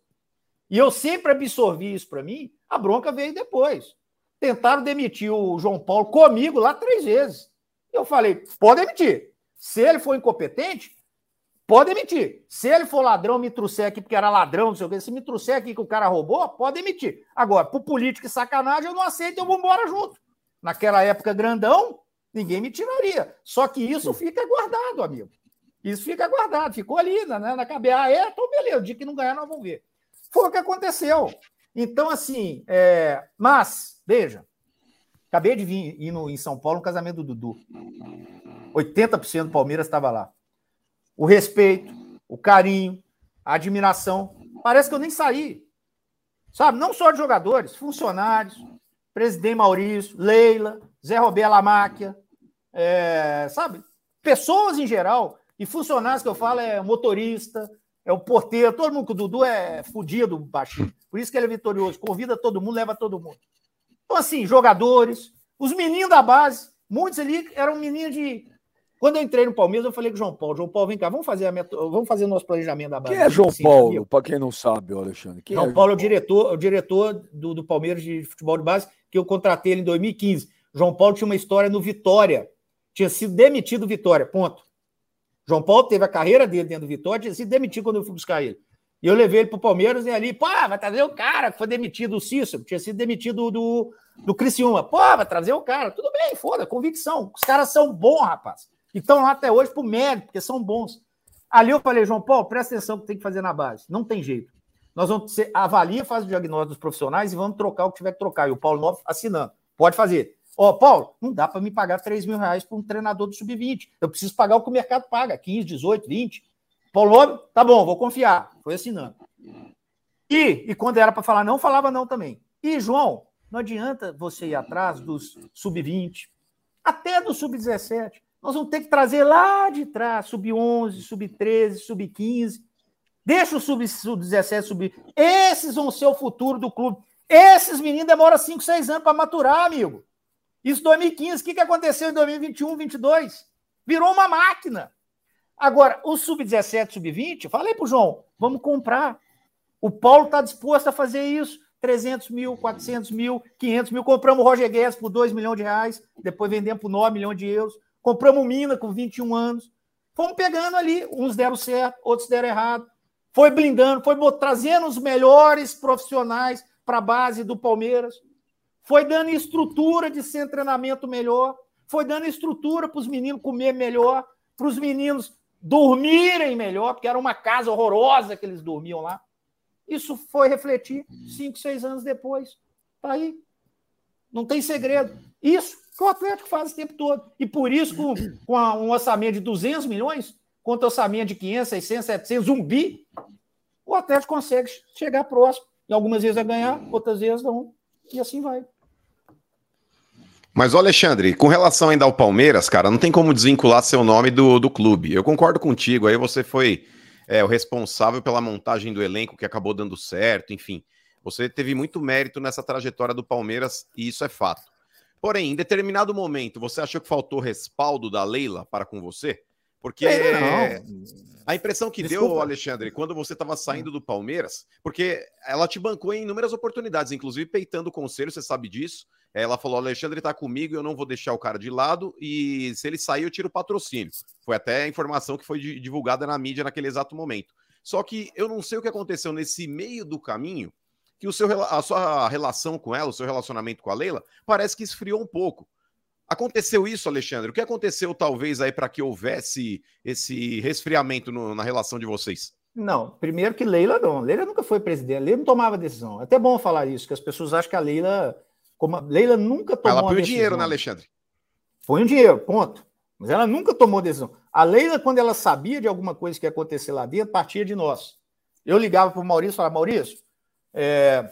E eu sempre absorvi isso para mim, a bronca veio depois. Tentaram demitir o João Paulo comigo lá três vezes. Eu falei: pode demitir. Se ele for incompetente, pode demitir. Se ele for ladrão, me trouxer aqui porque era ladrão, não sei o quê. Se me trouxer aqui que o cara roubou, pode demitir. Agora, por político e sacanagem, eu não aceito, eu vou embora junto. Naquela época grandão, ninguém me tiraria. Só que isso fica guardado, amigo. Isso fica guardado, ficou ali na, na cabeça. Ah, é? Então, beleza. O dia que não ganhar, nós vamos ver. Foi o que aconteceu. Então, assim, é... mas, veja, acabei de vir ir no, em São Paulo no casamento do Dudu. 80% do Palmeiras estava lá. O respeito, o carinho, a admiração. Parece que eu nem saí. Sabe? Não só de jogadores, funcionários, presidente Maurício, Leila, Zé Roberto Lamáquia, é, sabe? Pessoas em geral. E funcionários que eu falo é motorista, é o porteiro, todo mundo, que o Dudu é fudido, baixinho. Por isso que ele é vitorioso. Convida todo mundo, leva todo mundo. Então, assim, jogadores, os meninos da base, muitos ali eram meninos de. Quando eu entrei no Palmeiras, eu falei com o João Paulo: João Paulo, vem cá, vamos fazer, a met... vamos fazer o nosso planejamento da base. Quem é João assim, Paulo, para quem não sabe, Alexandre? Quem João é Paulo é o diretor, o diretor do, do Palmeiras de futebol de base, que eu contratei ele em 2015. João Paulo tinha uma história no Vitória. Tinha sido demitido Vitória, ponto. João Paulo teve a carreira dele dentro do Vitória, tinha sido demitido quando eu fui buscar ele. E eu levei ele para o Palmeiras e ali, pô, vai trazer o cara que foi demitido, o Cícero, tinha sido demitido do, do Criciúma. Pô, vai trazer o cara. Tudo bem, foda, convicção. Os caras são bons, rapaz. E estão lá até hoje por mérito, porque são bons. Ali eu falei, João Paulo, presta atenção que tem que fazer na base. Não tem jeito. Nós vamos ser, avalia, faz o diagnóstico dos profissionais e vamos trocar o que tiver que trocar. E o Paulo Novo assinando. Pode fazer. Ó, oh, Paulo, não dá para me pagar 3 mil reais para um treinador do sub-20. Eu preciso pagar o que o mercado paga, 15, 18, 20. Paulo tá bom, vou confiar. Foi assinando. E, e quando era para falar não, falava não também. E, João, não adianta você ir atrás dos sub-20, até do sub-17. Nós vamos ter que trazer lá de trás, sub-11, sub-13, sub-15. Deixa o sub-17 subir. Esses vão ser o futuro do clube. Esses meninos demoram 5, 6 anos para maturar, amigo. Isso 2015. O que, que aconteceu em 2021, 2022? Virou uma máquina. Agora, o sub-17, sub-20, falei para o João, vamos comprar. O Paulo está disposto a fazer isso. 300 mil, 400 mil, 500 mil. Compramos o Roger Guedes por 2 milhões de reais, depois vendemos por 9 milhões de euros. Compramos o Mina com 21 anos. Fomos pegando ali, uns deram certo, outros deram errado. Foi blindando, foi trazendo os melhores profissionais para a base do Palmeiras foi dando estrutura de ser treinamento melhor, foi dando estrutura para os meninos comer melhor, para os meninos dormirem melhor, porque era uma casa horrorosa que eles dormiam lá. Isso foi refletir cinco, seis anos depois. Está aí. Não tem segredo. Isso que o Atlético faz o tempo todo. E por isso, com, com um orçamento de 200 milhões, contra orçamento de 500, 600, 700, um bi, o Atlético consegue chegar próximo. E algumas vezes vai ganhar, outras vezes não. E assim vai. Mas, Alexandre, com relação ainda ao Palmeiras, cara, não tem como desvincular seu nome do, do clube. Eu concordo contigo, aí você foi é, o responsável pela montagem do elenco que acabou dando certo, enfim. Você teve muito mérito nessa trajetória do Palmeiras e isso é fato. Porém, em determinado momento, você achou que faltou respaldo da Leila para com você? Porque a impressão que Desculpa. deu, Alexandre, quando você estava saindo do Palmeiras, porque ela te bancou em inúmeras oportunidades, inclusive peitando o conselho, você sabe disso. Ela falou: Alexandre está comigo, eu não vou deixar o cara de lado e se ele sair, eu tiro o patrocínio. Foi até a informação que foi divulgada na mídia naquele exato momento. Só que eu não sei o que aconteceu nesse meio do caminho, que o seu, a sua relação com ela, o seu relacionamento com a Leila, parece que esfriou um pouco. Aconteceu isso, Alexandre? O que aconteceu, talvez, aí para que houvesse esse resfriamento no, na relação de vocês? Não, primeiro que Leila não. Leila nunca foi presidente, Leila não tomava decisão. É até bom falar isso, que as pessoas acham que a Leila como a Leila nunca tomou. Ela põe o dinheiro, né, Alexandre? Põe o dinheiro, ponto. Mas ela nunca tomou decisão. A Leila, quando ela sabia de alguma coisa que ia acontecer lá dentro, partia de nós. Eu ligava para o Maurício e falava: Maurício, é,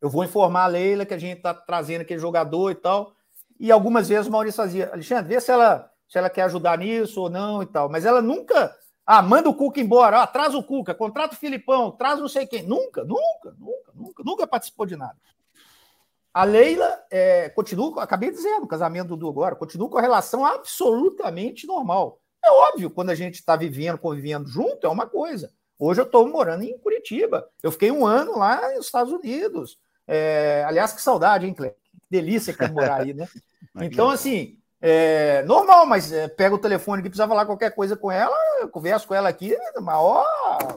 eu vou informar a Leila que a gente está trazendo aquele jogador e tal. E algumas vezes o Maurício fazia: Alexandre, vê se ela, se ela quer ajudar nisso ou não e tal. Mas ela nunca. Ah, manda o Cuca embora, ah, traz o Cuca, contrata o Filipão, traz não sei quem. Nunca, nunca, nunca, nunca, nunca participou de nada. A Leila é, continua, acabei dizendo, o casamento do Dudu agora, continua com a relação absolutamente normal. É óbvio, quando a gente está vivendo, convivendo junto, é uma coisa. Hoje eu estou morando em Curitiba. Eu fiquei um ano lá nos Estados Unidos. É, aliás, que saudade, hein, Cleber? Que delícia que é morar aí, né? <laughs> Então, assim, é normal, mas é, pega o telefone que precisa falar qualquer coisa com ela, eu converso com ela aqui, maior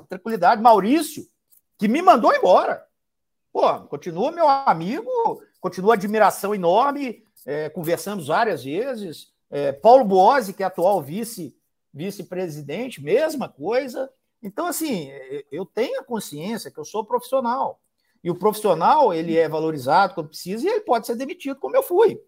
tranquilidade. Maurício, que me mandou embora. Pô, continua meu amigo, continua admiração enorme, é, conversamos várias vezes. É, Paulo Boazzi, que é atual vice vice-presidente, mesma coisa. Então, assim, eu tenho a consciência que eu sou profissional. E o profissional, ele é valorizado quando precisa e ele pode ser demitido, como eu fui.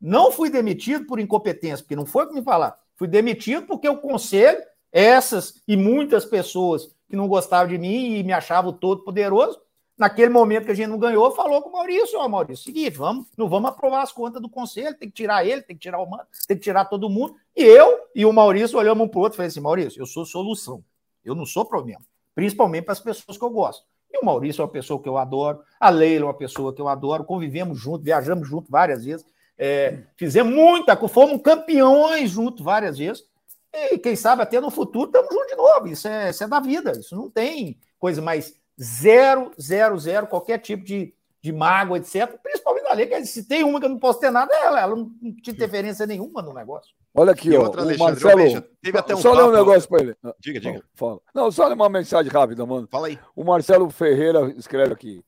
Não fui demitido por incompetência, porque não foi o que me falar. Fui demitido porque o conselho, essas e muitas pessoas que não gostavam de mim e me achavam todo poderoso, naquele momento que a gente não ganhou, falou com o Maurício, ó, Maurício, seguinte, vamos, não vamos aprovar as contas do conselho, tem que tirar ele, tem que tirar o Mano, tem que tirar todo mundo. E eu e o Maurício olhamos um para o outro e falei assim, Maurício, eu sou solução, eu não sou problema, principalmente para as pessoas que eu gosto. E o Maurício é uma pessoa que eu adoro, a Leila é uma pessoa que eu adoro, convivemos juntos, viajamos juntos várias vezes, é, fizemos muita fomos campeões juntos várias vezes. E quem sabe até no futuro estamos juntos de novo. Isso é, isso é da vida. Isso não tem coisa mais zero, zero, zero, qualquer tipo de, de mágoa, etc. Principalmente na lei, que se tem uma que eu não posso ter nada, é ela. Ela não tinha interferência nenhuma no negócio. Olha aqui, ó, o Marcelo. teve até um só ler um negócio para ele. Diga, diga. Não, fala. Não, só uma mensagem rápida, mano. Fala aí. O Marcelo Ferreira escreve aqui.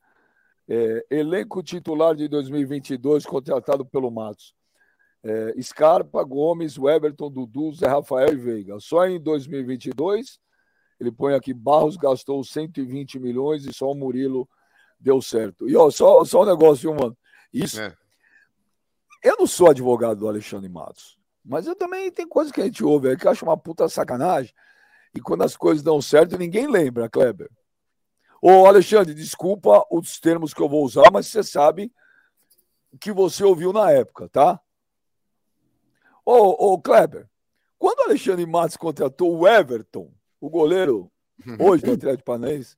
É, elenco titular de 2022 contratado pelo Matos. É, Scarpa, Gomes, Weberton, Dudu, Zé Rafael e Veiga. Só em 2022, ele põe aqui, Barros gastou 120 milhões e só o Murilo deu certo. E ó, só, só um negócio, viu, mano? Isso. É. Eu não sou advogado do Alexandre Matos, mas eu também tem coisas que a gente ouve aí que eu acho uma puta sacanagem. E quando as coisas dão certo, ninguém lembra, Kleber. Ô, Alexandre, desculpa os termos que eu vou usar, mas você sabe que você ouviu na época, tá? Ô, ô Kleber, quando o Alexandre Matos contratou o Everton, o goleiro hoje do Atlético Paranaense,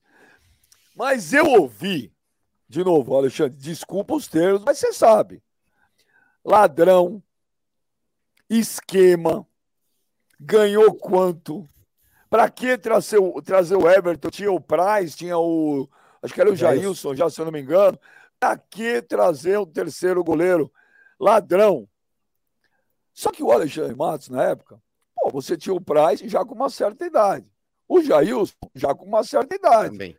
mas eu ouvi, de novo, Alexandre, desculpa os termos, mas você sabe. Ladrão, esquema, ganhou quanto, para que trazer, trazer o Everton? Tinha o Price, tinha o. Acho que era o Jailson, já se eu não me engano. Para que trazer o terceiro goleiro? Ladrão. Só que o Alexandre Matos, na época, pô, você tinha o Price já com uma certa idade. O Jailson já com uma certa idade. Também.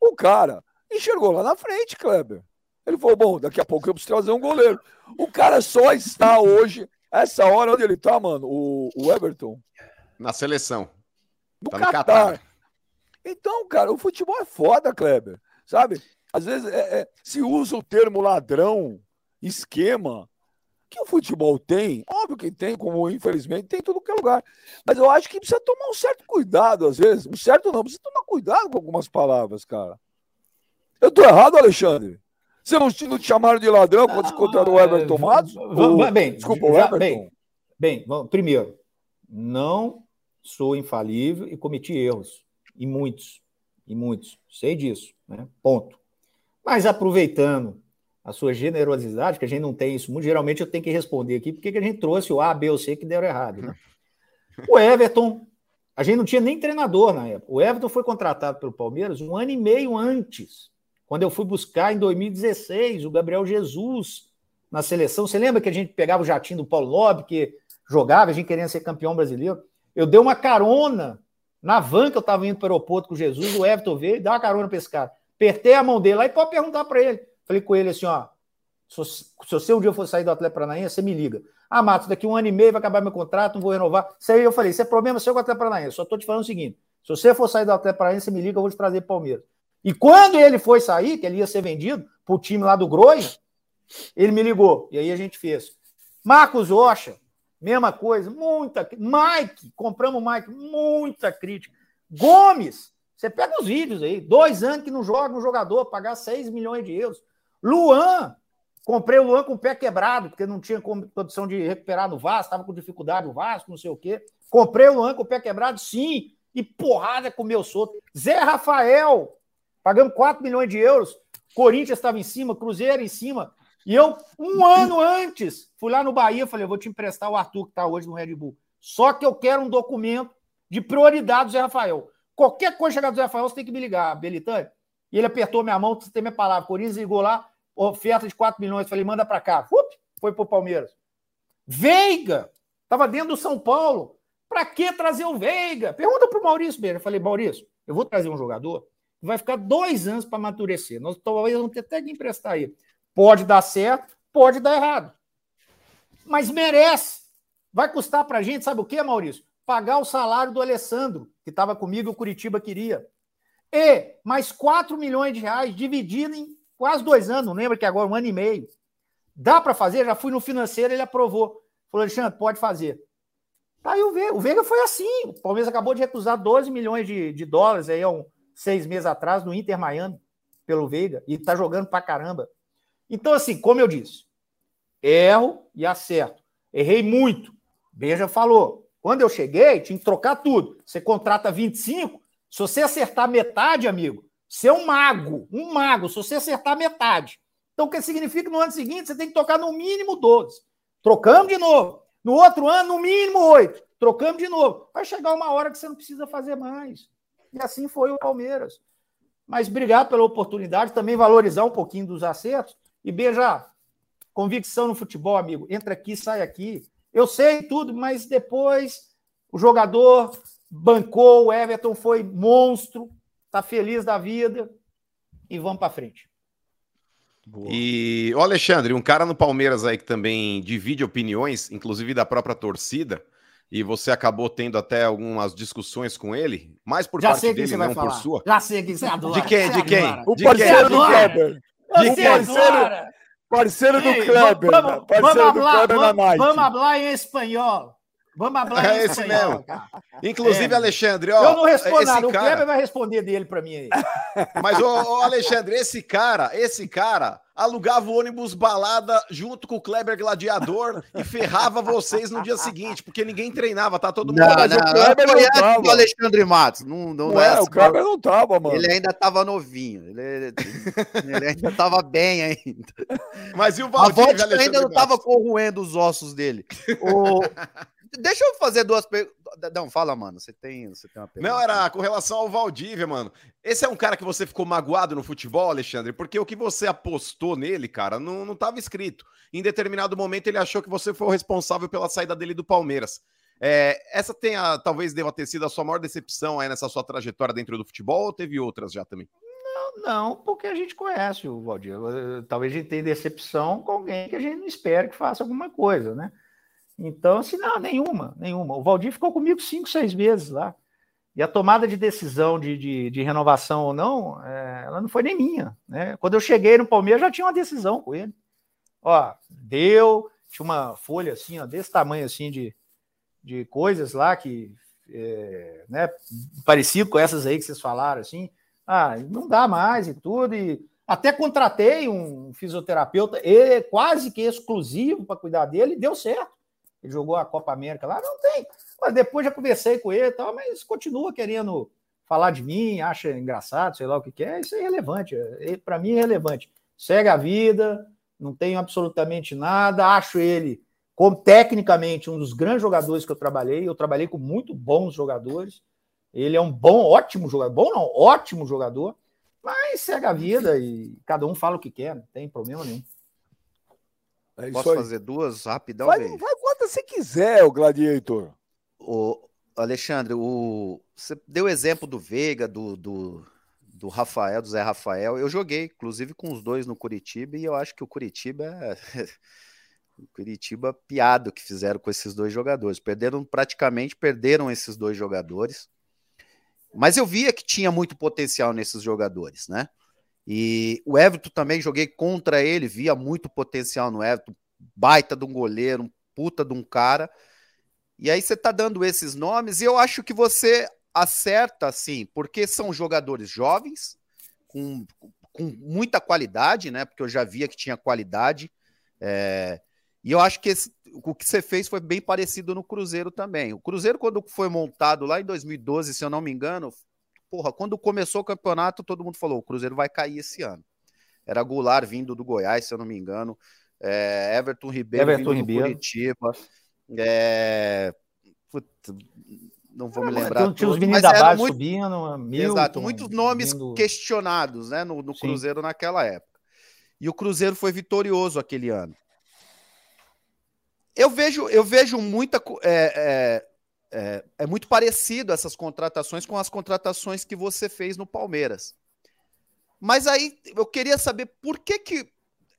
O cara enxergou lá na frente, Kleber. Ele falou: bom, daqui a pouco eu preciso trazer um goleiro. O cara só está hoje, essa hora onde ele está, mano, o, o Everton. Na seleção do tá Catar. Então, cara, o futebol é foda, Kleber. Sabe? Às vezes é, é, se usa o termo ladrão, esquema, que o futebol tem, óbvio que tem, como infelizmente tem em todo que é lugar. Mas eu acho que precisa tomar um certo cuidado, às vezes. Um certo não, precisa tomar cuidado com algumas palavras, cara. Eu tô errado, Alexandre? Você não, te chamaram de ladrão quando contratou o Everton Matos? Vamos, bem, desculpa, o Everton. Bem, bem vamos, primeiro, não sou infalível e cometi erros. E muitos. E muitos. Sei disso. Né? Ponto. Mas aproveitando a sua generosidade, que a gente não tem isso muito, geralmente eu tenho que responder aqui porque que a gente trouxe o A, B ou C que deram errado. Né? <laughs> O Everton, a gente não tinha nem treinador na época. O Everton foi contratado pelo Palmeiras um ano e meio antes, quando eu fui buscar em 2016 o Gabriel Jesus na seleção. Você lembra que a gente pegava o jatinho do Paulo Nobre, que jogava, a gente queria ser campeão brasileiro? Eu dei uma carona na van que eu estava indo para o aeroporto com Jesus, o Everton veio e dá uma carona para esse cara. Apertei a mão dele lá e pode perguntar para ele. Falei com ele assim: ó, se, você um dia for sair do Atlético Paranaense, você me liga. Ah, Matos, daqui um ano e meio vai acabar meu contrato, não vou renovar. Isso aí eu falei: isso é problema seu com o Atlético Paranaense. Só estou te falando o seguinte: se você for sair do Atlético Paranaense, você me liga, eu vou te trazer para Palmeiras. E quando ele foi sair, que ele ia ser vendido para o time lá do Groi, ele me ligou. E aí a gente fez. Marcos Rocha, Mesma coisa, muita. Mike, compramos o Mike, muita crítica. Gomes, você pega os vídeos aí, dois anos que não joga um jogador, pagar 6 milhões de euros. Luan, comprei o Luan com o pé quebrado, porque não tinha condição de recuperar no Vasco, estava com dificuldade no Vasco, não sei o quê. Comprei o Luan com o pé quebrado, sim, e porrada com o meu solto. Zé Rafael, pagamos 4 milhões de euros. Corinthians estava em cima, Cruzeiro em cima. E eu, um ano antes, fui lá no Bahia, falei, vou te emprestar o Arthur que está hoje no Red Bull. Só que eu quero um documento de prioridade do Zé Rafael. Qualquer coisa chegar do Zé Rafael, você tem que me ligar, Belitani. E ele apertou minha mão, você tem minha palavra. Corinthians ligou lá, oferta de 4 milhões. Falei, manda para cá. Up, foi pro Palmeiras. Veiga, estava dentro do São Paulo. Para que trazer o Veiga? Pergunta para o Maurício Beira. Eu falei, Maurício, eu vou trazer um jogador que vai ficar dois anos para amadurecer. Nós talvez vamos ter até que emprestar aí. Pode dar certo, pode dar errado. Mas merece. Vai custar para a gente, sabe o que, Maurício? Pagar o salário do Alessandro, que estava comigo e o Curitiba queria. E mais 4 milhões de reais dividido em quase dois anos, não lembra que agora um ano e meio. Dá para fazer? Já fui no financeiro, ele aprovou. Falou, Alexandre, pode fazer. Tá aí o Veiga. O Veiga foi assim. O Palmeiras acabou de recusar 12 milhões de, de dólares aí há um, seis meses atrás no Inter Miami pelo Veiga e tá jogando pra caramba. Então, assim, como eu disse, erro e acerto. Errei muito. Beija falou. Quando eu cheguei, tinha que trocar tudo. Você contrata 25, se você acertar metade, amigo, você é um mago, um mago, se você acertar metade. Então, o que significa que no ano seguinte você tem que tocar no mínimo 12. Trocamos de novo. No outro ano, no mínimo 8. Trocamos de novo. Vai chegar uma hora que você não precisa fazer mais. E assim foi o Palmeiras. Mas obrigado pela oportunidade, também valorizar um pouquinho dos acertos. E beija, convicção no futebol, amigo. Entra aqui, sai aqui. Eu sei tudo, mas depois o jogador bancou, o Everton foi monstro, tá feliz da vida e vamos para frente. Boa. E o Alexandre, um cara no Palmeiras aí que também divide opiniões, inclusive da própria torcida, e você acabou tendo até algumas discussões com ele, mais por Já parte dele, não por sua. Já sei que você adora. De quem? De quem? O parceiro do Kleber. De quem? Parceiro, parceiro do Kleber. Vamos, parceiro do Kleber na night. Vamos falar em espanhol. Vamos <laughs> falar é esse mesmo. Inclusive, é. Alexandre, ó. Eu não respondo nada, cara... o Kleber vai responder dele para mim aí. <laughs> Mas, ô, ô, Alexandre, esse cara, esse cara alugava o ônibus balada junto com o Kleber Gladiador e ferrava vocês no dia seguinte, porque ninguém treinava, tá todo mundo. Não, mas não, o Kleber não tava. O Alexandre Matos. Não, não, não é, é o Kleber não tava, mano. Ele ainda tava novinho. Ele, ele ainda tava bem ainda. Mas e o Valdir, A vodka ainda não tava corroendo os ossos dele. O... Deixa eu fazer duas perguntas. Não, fala, mano. Você tem, você tem uma pergunta. Não, era com relação ao Valdívia, mano. Esse é um cara que você ficou magoado no futebol, Alexandre? Porque o que você apostou nele, cara, não, não tava escrito. Em determinado momento, ele achou que você foi o responsável pela saída dele do Palmeiras. É, essa tem a, talvez deva ter sido a sua maior decepção aí nessa sua trajetória dentro do futebol ou teve outras já também? Não, não, porque a gente conhece o Valdir. Talvez a gente tenha decepção com alguém que a gente não espera que faça alguma coisa, né? Então, assim, não, nenhuma, nenhuma. O Valdir ficou comigo cinco, seis meses lá. E a tomada de decisão de, de, de renovação ou não, é, ela não foi nem minha. Né? Quando eu cheguei no Palmeiras, já tinha uma decisão com ele. Ó, deu, tinha uma folha assim, ó, desse tamanho assim de, de coisas lá que é, né, parecido com essas aí que vocês falaram, assim. Ah, não dá mais e tudo. E até contratei um fisioterapeuta, ele quase que exclusivo para cuidar dele, e deu certo. Ele jogou a Copa América lá, não tem. Mas depois já conversei com ele e tal, mas continua querendo falar de mim, acha engraçado, sei lá o que, que é. Isso é irrelevante. É, Para mim é irrelevante. Segue a vida, não tenho absolutamente nada. Acho ele, como tecnicamente, um dos grandes jogadores que eu trabalhei. Eu trabalhei com muito bons jogadores. Ele é um bom, ótimo jogador. Bom, não, ótimo jogador. Mas segue a vida e cada um fala o que quer, não tem problema nenhum. É Posso fazer duas rapidão? Vai, vai quanto você quiser, o Gladiator. O Alexandre, o, você deu exemplo do Veiga, do, do, do Rafael, do Zé Rafael. Eu joguei, inclusive, com os dois no Curitiba, e eu acho que o Curitiba é. <laughs> o Curitiba piado que fizeram com esses dois jogadores. Perderam, praticamente perderam esses dois jogadores. Mas eu via que tinha muito potencial nesses jogadores, né? E o Everton também joguei contra ele, via muito potencial no Everton, baita de um goleiro, um puta de um cara. E aí você tá dando esses nomes e eu acho que você acerta assim, porque são jogadores jovens, com, com muita qualidade, né? Porque eu já via que tinha qualidade. É, e eu acho que esse, o que você fez foi bem parecido no Cruzeiro também. O Cruzeiro, quando foi montado lá em 2012, se eu não me engano, porra, quando começou o campeonato, todo mundo falou: o Cruzeiro vai cair esse ano. Era Goulart vindo do Goiás, se eu não me engano. É, Everton Ribeiro Everton vindo Ribeiro. do Curitiba. É, puta, não vou me lembrar. Tinha os meninos da base muito- subindo. Milton, Exato, muitos nomes vindo- questionados né, no, no. Cruzeiro naquela época. E o Cruzeiro foi vitorioso aquele ano. Eu vejo, eu vejo muita. É, é, é, é muito parecido essas contratações com as contratações que você fez no Palmeiras. Mas aí eu queria saber por que que.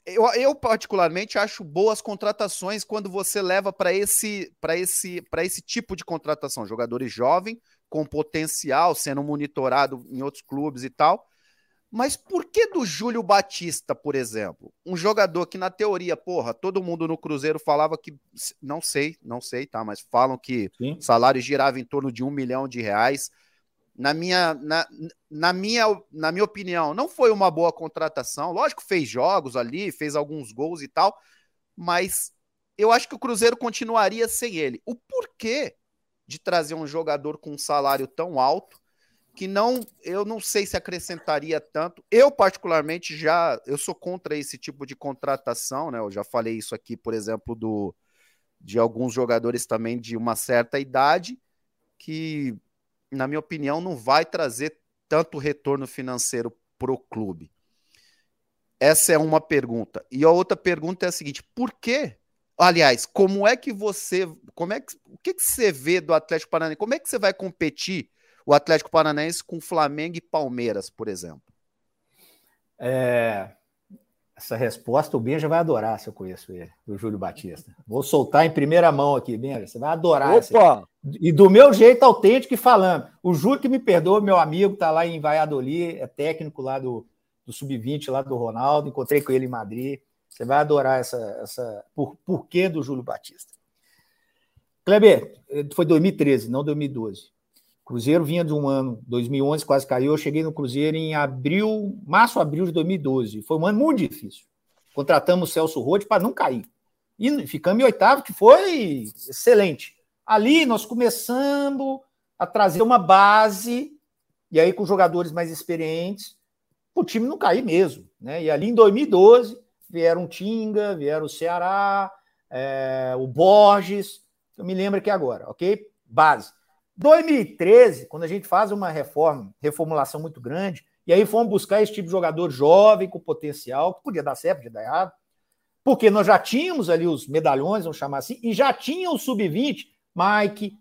Eu, eu particularmente acho boas contratações quando você leva para esse, para esse, para esse tipo de contratação. Jogadores jovens, com potencial, sendo monitorado em outros clubes e tal. Mas por que do Júlio Batista, por exemplo? Um jogador que, na teoria, porra, todo mundo no Cruzeiro falava que. Não sei, não sei, tá? Mas falam que Sim. o salário girava em torno de um milhão de reais. Na minha, na, na, minha, na minha opinião, não foi uma boa contratação. Lógico, fez jogos ali, fez alguns gols e tal, mas eu acho que o Cruzeiro continuaria sem ele. O porquê de trazer um jogador com um salário tão alto que não, eu não sei se acrescentaria tanto. Eu particularmente já, eu sou contra esse tipo de contratação, né? Eu já falei isso aqui, por exemplo, do de alguns jogadores também de uma certa idade que, na minha opinião, não vai trazer tanto retorno financeiro para o clube. Essa é uma pergunta. E a outra pergunta é a seguinte: por quê? Aliás, como é que você, como é que, o que, que você vê do Atlético Paranaense? Como é que você vai competir o Atlético Paranaense com Flamengo e Palmeiras, por exemplo? É, essa resposta o Benja vai adorar se eu conheço ele, o Júlio Batista. Vou soltar em primeira mão aqui, Benja. Você vai adorar. Opa! E do meu jeito autêntico e falando. O Júlio que me perdoa, meu amigo, tá lá em Valladolid, é técnico lá do, do Sub-20, lá do Ronaldo. Encontrei com ele em Madrid. Você vai adorar essa, essa por, porquê do Júlio Batista. Kleber, foi 2013, não 2012. Cruzeiro vinha de um ano, 2011 quase caiu. Eu cheguei no Cruzeiro em abril, março, abril de 2012. Foi um ano muito difícil. Contratamos o Celso Rode para não cair. E ficamos em oitavo, que foi excelente. Ali nós começamos a trazer uma base, e aí com jogadores mais experientes, para o time não cair mesmo. Né? E ali em 2012 vieram o Tinga, vieram o Ceará, é, o Borges, eu me lembro aqui agora, ok? Base. 2013, quando a gente faz uma reforma, reformulação muito grande, e aí fomos buscar esse tipo de jogador jovem, com potencial, que podia dar certo, podia dar errado, porque nós já tínhamos ali os medalhões, vamos chamar assim, e já tinha o sub-20, Mike,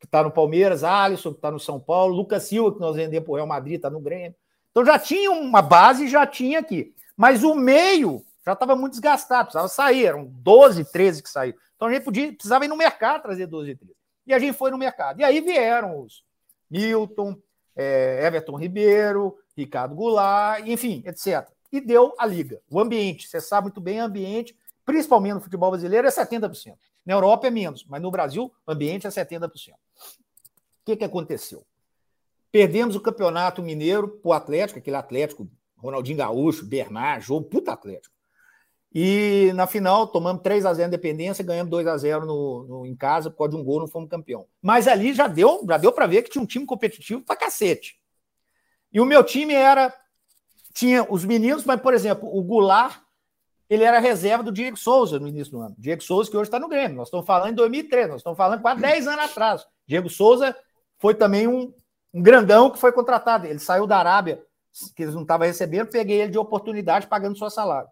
que está no Palmeiras, Alisson, que está no São Paulo, Lucas Silva, que nós vendemos para o Real Madrid, está no Grêmio. Então já tinha uma base, já tinha aqui. Mas o meio já estava muito desgastado, precisava sair, eram 12, 13 que saíram. Então a gente podia, precisava ir no mercado trazer 12 e 13. E a gente foi no mercado. E aí vieram os Milton, é, Everton Ribeiro, Ricardo Goulart, enfim, etc. E deu a liga. O ambiente, você sabe muito bem, o ambiente, principalmente no futebol brasileiro, é 70%. Na Europa é menos, mas no Brasil o ambiente é 70%. O que, que aconteceu? Perdemos o campeonato mineiro para o Atlético, aquele Atlético, Ronaldinho Gaúcho, Bernard, jogo, puta Atlético. E na final tomamos 3 a 0 Independência, ganhamos 2 a 0 no, no, em casa, por causa de um gol, não fomos campeão. Mas ali já deu, já deu para ver que tinha um time competitivo pra cacete. E o meu time era tinha os meninos, mas por exemplo, o Goulart, ele era reserva do Diego Souza no início do ano. Diego Souza que hoje está no Grêmio. Nós estamos falando em 2003, nós estamos falando quase 10 anos atrás. Diego Souza foi também um, um grandão que foi contratado. Ele saiu da Arábia, que eles não estavam recebendo, peguei ele de oportunidade pagando seu salário.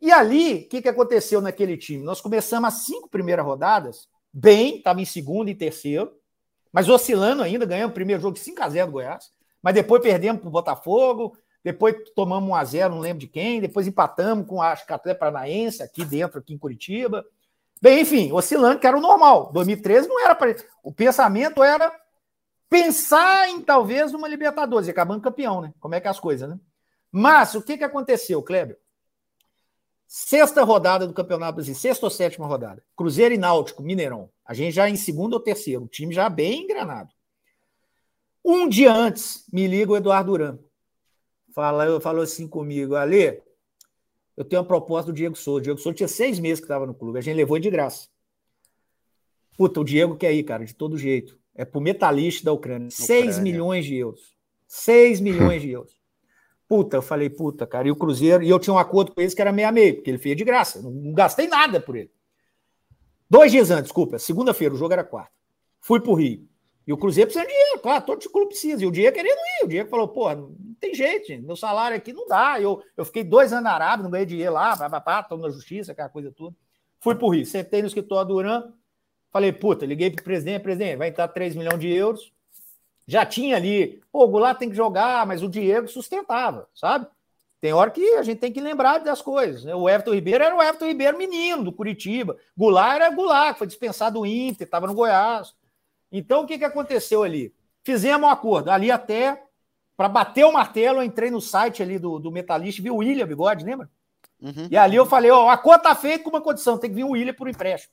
E ali, o que, que aconteceu naquele time? Nós começamos as cinco primeiras rodadas, bem, estava em segundo e terceiro, mas oscilando ainda, ganhamos o primeiro jogo de 5 a 0 do Goiás, mas depois perdemos para o Botafogo, depois tomamos 1 a 0 não lembro de quem, depois empatamos com a Atlético Paranaense, aqui dentro, aqui em Curitiba. Bem, enfim, oscilando, que era o normal. 2013 não era para. O pensamento era pensar em talvez uma Libertadores, e acabando campeão, né? Como é que é as coisas, né? Mas o que, que aconteceu, Kleber? Sexta rodada do Campeonato Brasileiro, sexta ou sétima rodada. Cruzeiro e Náutico, Mineirão. A gente já em segundo ou terceiro, o time já bem engranado. Um dia antes, me liga o Eduardo Duran. Fala, falou assim comigo, Ale, eu tenho uma proposta do Diego Souza. O Diego Souza tinha seis meses que estava no clube, a gente levou de graça. Puta, o Diego quer ir, cara, de todo jeito. É pro metalista da Ucrânia. 6 milhões de euros. 6 milhões <laughs> de euros. Puta, eu falei, puta, cara, e o Cruzeiro, e eu tinha um acordo com eles que era meia-meia, porque ele fez de graça, não, gastei nada por ele. Dois dias antes, desculpa, segunda-feira, o jogo era quarta. Fui pro Rio. E o Cruzeiro precisa de dinheiro, claro, todo clube precisa. E o Diego querendo ir. O Diego falou, pô, não tem jeito, gente. meu salário aqui não dá. Eu, eu fiquei dois anos na Arábia, não ganhei dinheiro lá, papapá, tô na justiça, aquela coisa toda. Fui pro Rio, sentei no escritório do Duran, falei, puta, liguei pro presidente, presidente, vai entrar 3 milhões de euros. Já tinha ali, pô, o Goulart tem que jogar, mas o Diego sustentava, sabe? Tem hora que a gente tem que lembrar das coisas. Né? O Everton Ribeiro era o Everton Ribeiro menino, do Curitiba. Goulart era Goulart, que foi dispensado do Inter, estava no Goiás. Então, o que, que aconteceu ali? Fizemos um acordo. Ali até, para bater o martelo, eu entrei no site ali do, do Metalista, vi o William Bigode, lembra? Uhum. E ali eu falei, ó, a conta tá feita com uma condição, tem que vir o William por empréstimo.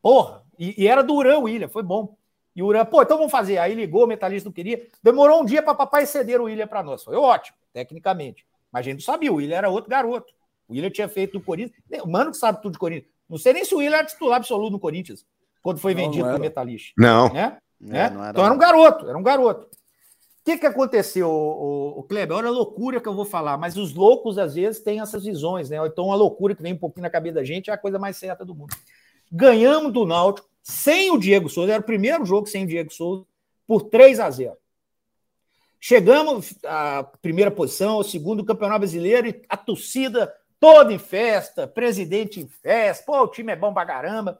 Porra, e, e era do Urã o William, foi bom. E o Urã, pô, então vamos fazer. Aí ligou, o Metalista não queria. Demorou um dia para papai ceder o William para nós. Foi ótimo, tecnicamente. Mas a gente não sabia, o William era outro garoto. O William tinha feito no Corinthians. O mano que sabe tudo de Corinthians. Não sei nem se o William era titular absoluto no Corinthians quando foi não, vendido para o Metalist. Não. Né? É, né? Não era então era um garoto, era um garoto. O que, que aconteceu, o, o, Kleber? Olha a loucura que eu vou falar, mas os loucos às vezes têm essas visões, né? Então uma loucura que vem um pouquinho na cabeça da gente é a coisa mais certa do mundo. Ganhamos do Náutico sem o Diego Souza, era o primeiro jogo sem o Diego Souza, por 3 a 0. Chegamos à primeira posição, ao segundo campeonato brasileiro, e a torcida toda em festa, presidente em festa, pô, o time é bom pra caramba.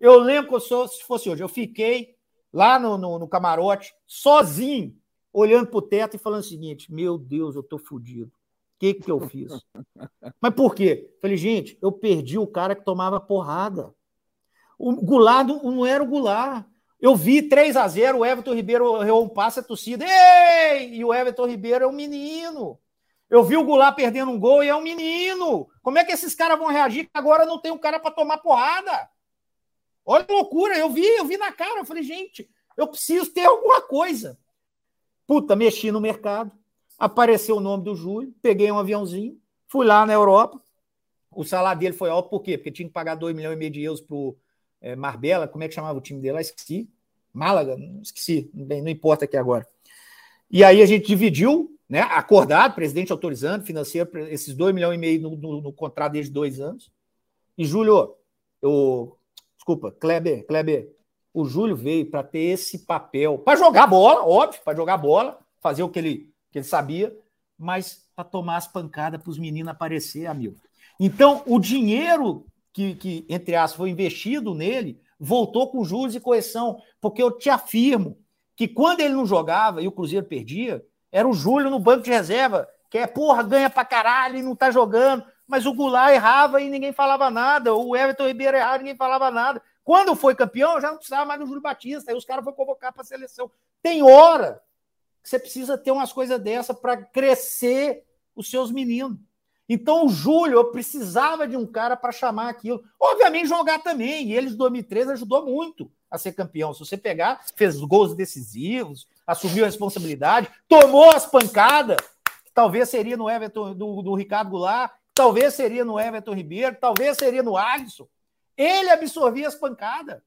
Eu lembro que eu sou, se fosse hoje, eu fiquei lá no, no, no camarote, sozinho, olhando para o teto e falando o seguinte: Meu Deus, eu tô fodido. O que, que eu fiz? <laughs> Mas por quê? Falei, gente, eu perdi o cara que tomava porrada. O Goulart não era o Goulart. Eu vi 3 a 0 o Everton Ribeiro errou um passe, a torcida. Ei! E o Everton Ribeiro é um menino. Eu vi o Goulart perdendo um gol e é um menino. Como é que esses caras vão reagir que agora não tem um cara para tomar porrada? Olha a loucura, eu vi, eu vi na cara, eu falei, gente, eu preciso ter alguma coisa. Puta, mexi no mercado, apareceu o nome do Júlio, peguei um aviãozinho, fui lá na Europa. O salário dele foi alto, por quê? Porque tinha que pagar 2 milhões e meio de euros pro é, Marbella, como é que chamava o time dele lá? Esqueci. Málaga, esqueci, não, não importa aqui agora. E aí a gente dividiu, né? Acordado, presidente autorizando, financeiro, esses 2 milhões e meio no, no, no contrato desde dois anos. E Júlio, eu Desculpa, Kleber, Kleber, o Júlio veio para ter esse papel, para jogar bola, óbvio, para jogar bola, fazer o que ele, que ele sabia, mas para tomar as pancadas para os meninos aparecer, amigo. Então, o dinheiro que, que, entre aspas, foi investido nele, voltou com juros e correção, porque eu te afirmo que quando ele não jogava e o Cruzeiro perdia, era o Júlio no banco de reserva, que é, porra, ganha pra caralho e não tá jogando, mas o Goulart errava e ninguém falava nada, o Everton Ribeiro errava e ninguém falava nada. Quando foi campeão, já não precisava mais do Júlio Batista, aí os caras foram convocar para a seleção. Tem hora que você precisa ter umas coisas dessa para crescer os seus meninos. Então o Júlio precisava de um cara para chamar aquilo. Obviamente jogar também, e ele de 2013 ajudou muito a ser campeão. Se você pegar, fez gols decisivos, assumiu a responsabilidade, tomou as pancadas, que talvez seria no Everton do, do Ricardo Goulart, talvez seria no Everton Ribeiro, talvez seria no Alisson. Ele absorvia as pancadas.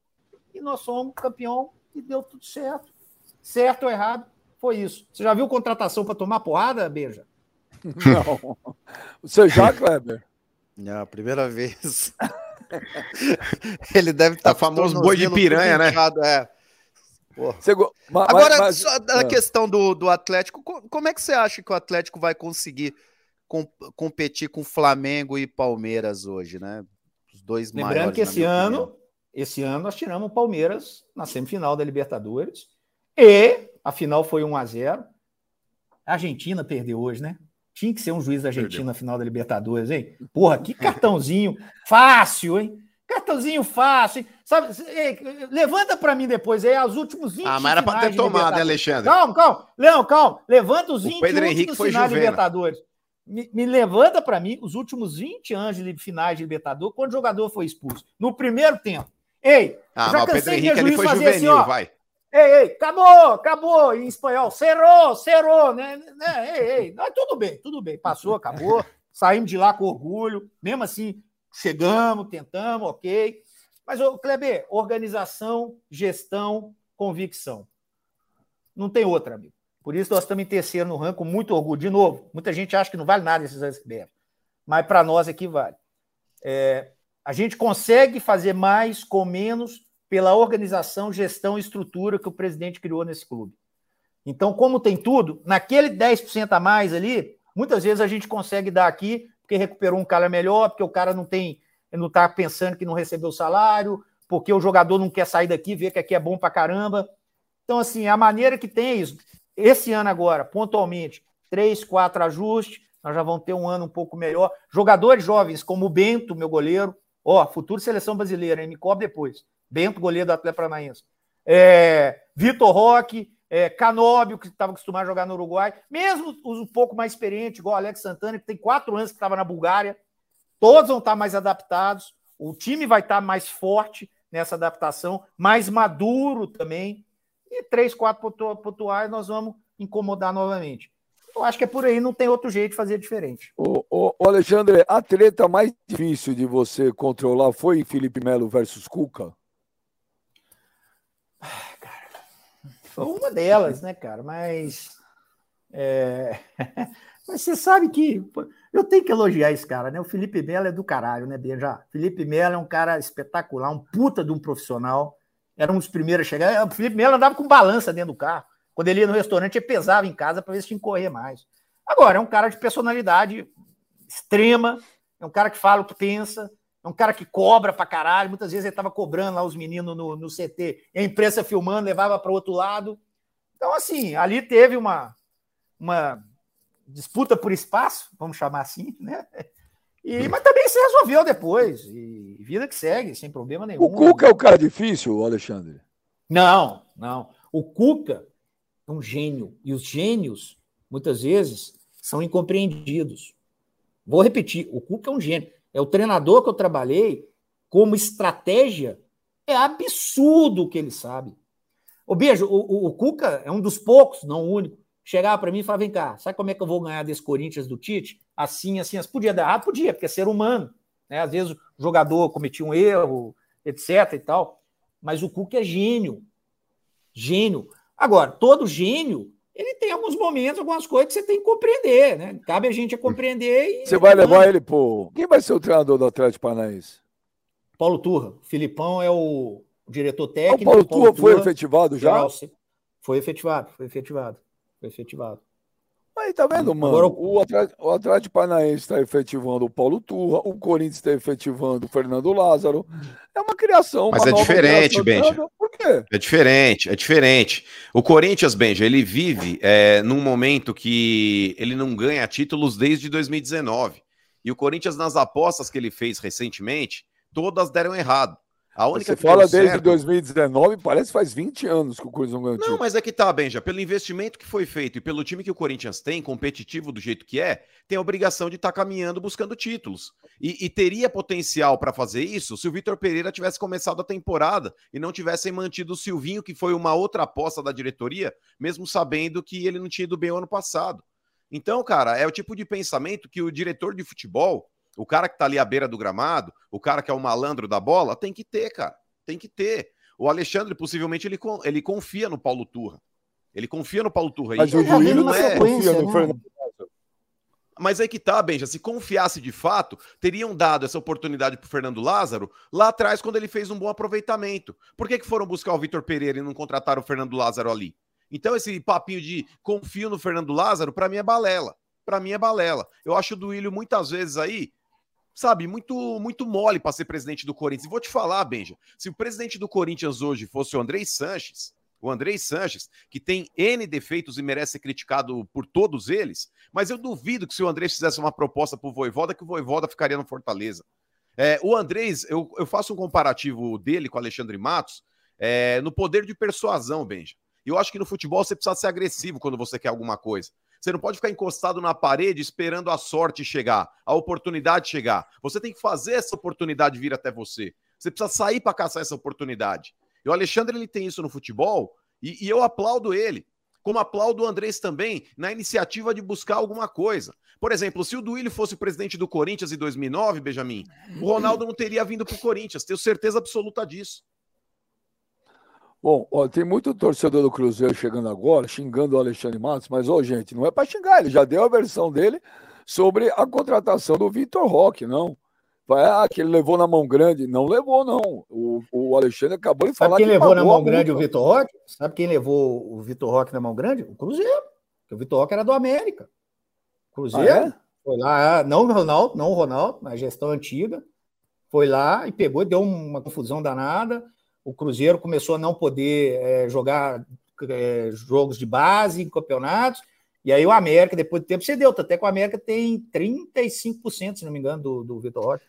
E nós somos campeão e deu tudo certo. Certo ou errado, foi isso. Você já viu contratação para tomar porrada, Beija? <laughs> Não. Você já, Kleber? <laughs> Não, primeira vez. <laughs> Ele deve estar. Tá famoso boi de piranha, né? É. Agora, mas, mas... a é. questão do, do Atlético, como é que você acha que o Atlético vai conseguir com, competir com Flamengo e Palmeiras hoje, né? Os dois Lembrando maiores. que esse ano, opinião. esse ano nós tiramos o Palmeiras na semifinal da Libertadores e a final foi 1 a 0. A Argentina perdeu hoje, né? Tinha que ser um juiz da Argentina na final da Libertadores, hein? Porra, que cartãozinho <laughs> fácil, hein? Cartãozinho fácil, hein? Sabe, ei, levanta para mim depois aí os últimos 20 Ah, mas era para ter tomado, né, Alexandre? Calma, calma. Leão, calma. Levanta os 20 últimos finais de Libertadores me, me levanta para mim os últimos 20 anos de finais de Libertadores, quando o jogador foi expulso. No primeiro tempo. Ei, ah, já cansei de Henrique, foi fazer assim, juvenil, assim, ó, vai. Ei, ei, acabou, acabou, em espanhol, cerrou, cerrou, né, né, ei, ei, <laughs> não, tudo bem, tudo bem, passou, acabou, saímos de lá com orgulho, mesmo assim, chegamos, tentamos, ok, mas, ô, Kleber, organização, gestão, convicção, não tem outra, amigo, Por isso nós estamos em terceiro no ranking, com muito orgulho. De novo, muita gente acha que não vale nada esses SBF, mas para nós aqui vale. É, a gente consegue fazer mais com menos pela organização, gestão e estrutura que o presidente criou nesse clube. Então, como tem tudo, naquele 10% a mais ali, muitas vezes a gente consegue dar aqui, porque recuperou um cara melhor, porque o cara não tem, não está pensando que não recebeu salário, porque o jogador não quer sair daqui, ver que aqui é bom pra caramba. Então, assim, a maneira que tem isso, esse ano agora, pontualmente, três, quatro ajustes, nós já vamos ter um ano um pouco melhor. Jogadores jovens, como o Bento, meu goleiro, ó, futuro seleção brasileira, hein? me cobre depois. Bento, goleiro do Atlético Paranaense. É, Vitor Roque, é, Canóbio, que estava acostumado a jogar no Uruguai, mesmo os um pouco mais experientes, igual Alex Santana, que tem quatro anos que estava na Bulgária, todos vão estar mais adaptados, o time vai estar mais forte nessa adaptação, mais maduro também, e três, quatro pontuais nós vamos incomodar novamente. Eu acho que é por aí, não tem outro jeito de fazer diferente. O, o Alexandre, a treta mais difícil de você controlar foi Felipe Melo versus Cuca? Ah, cara, foi uma delas, né, cara? Mas. É... <laughs> Mas você sabe que eu tenho que elogiar esse cara, né? O Felipe Melo é do caralho, né, Benja? Felipe Melo é um cara espetacular, um puta de um profissional. Era um dos primeiros a chegar. O Felipe Melo andava com balança dentro do carro. Quando ele ia no restaurante, ele pesava em casa para ver se tinha que correr mais. Agora, é um cara de personalidade extrema, é um cara que fala o que pensa, é um cara que cobra pra caralho. Muitas vezes ele estava cobrando lá os meninos no, no CT, e a imprensa filmando, levava para o outro lado. Então, assim, ali teve uma, uma disputa por espaço, vamos chamar assim, né? E, mas também se resolveu depois. E vida que segue, sem problema nenhum. O Cuca é o cara difícil, Alexandre? Não, não. O Cuca é um gênio. E os gênios, muitas vezes, são incompreendidos. Vou repetir: o Cuca é um gênio. É o treinador que eu trabalhei como estratégia. É absurdo o que ele sabe. O beijo, o, o, Cuca é um dos poucos, não o único. Chegava para mim e falava: vem cá, sabe como é que eu vou ganhar desse Corinthians do Tite? Assim, assim, assim. Podia dar errado? Podia, porque é ser humano. Né? Às vezes o jogador cometia um erro, etc. e tal. Mas o Cuca é gênio. Gênio. Agora, todo gênio, ele tem alguns momentos, algumas coisas que você tem que compreender, né? Cabe a gente a compreender. E... Você vai levar ele pro. Quem vai ser o treinador do Atlético Paranaense? Paulo Turra. O Filipão é o diretor técnico. O Paulo, Paulo Turra foi efetivado já? Foi efetivado, foi efetivado. Foi efetivado. Aí tá vendo, mano? Agora, o, Atlético, o Atlético Paranaense está efetivando o Paulo Turra, o Corinthians está efetivando o Fernando Lázaro. É uma criação. Mas uma é diferente, Benja. Por quê? É diferente, é diferente. O Corinthians, Benja, ele vive é, num momento que ele não ganha títulos desde 2019. E o Corinthians, nas apostas que ele fez recentemente, todas deram errado. A única Você que fala desde certo... 2019, parece que faz 20 anos que o Corinthians não ganhou Não, mas é que tá, Benja. Pelo investimento que foi feito e pelo time que o Corinthians tem, competitivo do jeito que é, tem a obrigação de estar tá caminhando buscando títulos. E, e teria potencial para fazer isso se o Vitor Pereira tivesse começado a temporada e não tivessem mantido o Silvinho, que foi uma outra aposta da diretoria, mesmo sabendo que ele não tinha ido bem o ano passado. Então, cara, é o tipo de pensamento que o diretor de futebol o cara que tá ali à beira do gramado, o cara que é o malandro da bola, tem que ter, cara. Tem que ter. O Alexandre, possivelmente, ele, ele confia no Paulo Turra. Ele confia no Paulo Turra. Mas o Duílio não é. Confia no? Fernando mas aí que tá, Benja. Se confiasse de fato, teriam dado essa oportunidade pro Fernando Lázaro lá atrás, quando ele fez um bom aproveitamento. Por que, que foram buscar o Vitor Pereira e não contrataram o Fernando Lázaro ali? Então, esse papinho de confio no Fernando Lázaro, para mim é balela. Para mim é balela. Eu acho o Duílio muitas vezes aí sabe, muito muito mole para ser presidente do Corinthians. E vou te falar, Benja, se o presidente do Corinthians hoje fosse o Andrei Sanches, o Andrei Sanches, que tem N defeitos e merece ser criticado por todos eles, mas eu duvido que se o Andrei fizesse uma proposta para o Voivoda, que o Voivoda ficaria no Fortaleza. É, o Andrés, eu, eu, faço um comparativo dele com o Alexandre Matos é, no poder de persuasão, Benja. Eu acho que no futebol você precisa ser agressivo quando você quer alguma coisa. Você não pode ficar encostado na parede esperando a sorte chegar, a oportunidade chegar. Você tem que fazer essa oportunidade vir até você. Você precisa sair para caçar essa oportunidade. E o Alexandre ele tem isso no futebol e, e eu aplaudo ele. Como aplaudo o Andrés também na iniciativa de buscar alguma coisa. Por exemplo, se o Duílio fosse presidente do Corinthians em 2009, Benjamin, o Ronaldo não teria vindo para o Corinthians. Tenho certeza absoluta disso. Bom, ó, tem muito torcedor do Cruzeiro chegando agora, xingando o Alexandre Matos, mas, ô, gente, não é para xingar, ele já deu a versão dele sobre a contratação do Vitor Roque, não. Ah, que ele levou na mão grande. Não levou, não. O, o Alexandre acabou de Sabe falar quem que levou na mão grande o Vitor Roque? Sabe quem levou o Vitor Roque na mão grande? O Cruzeiro. Porque o Vitor Roque era do América. Cruzeiro ah, é? foi lá, não o Ronaldo, não o Ronaldo, na gestão antiga. Foi lá e pegou e deu uma confusão danada o Cruzeiro começou a não poder é, jogar é, jogos de base em campeonatos, e aí o América, depois do tempo, cedeu. Até que o América tem 35%, se não me engano, do, do Vitor Rocha.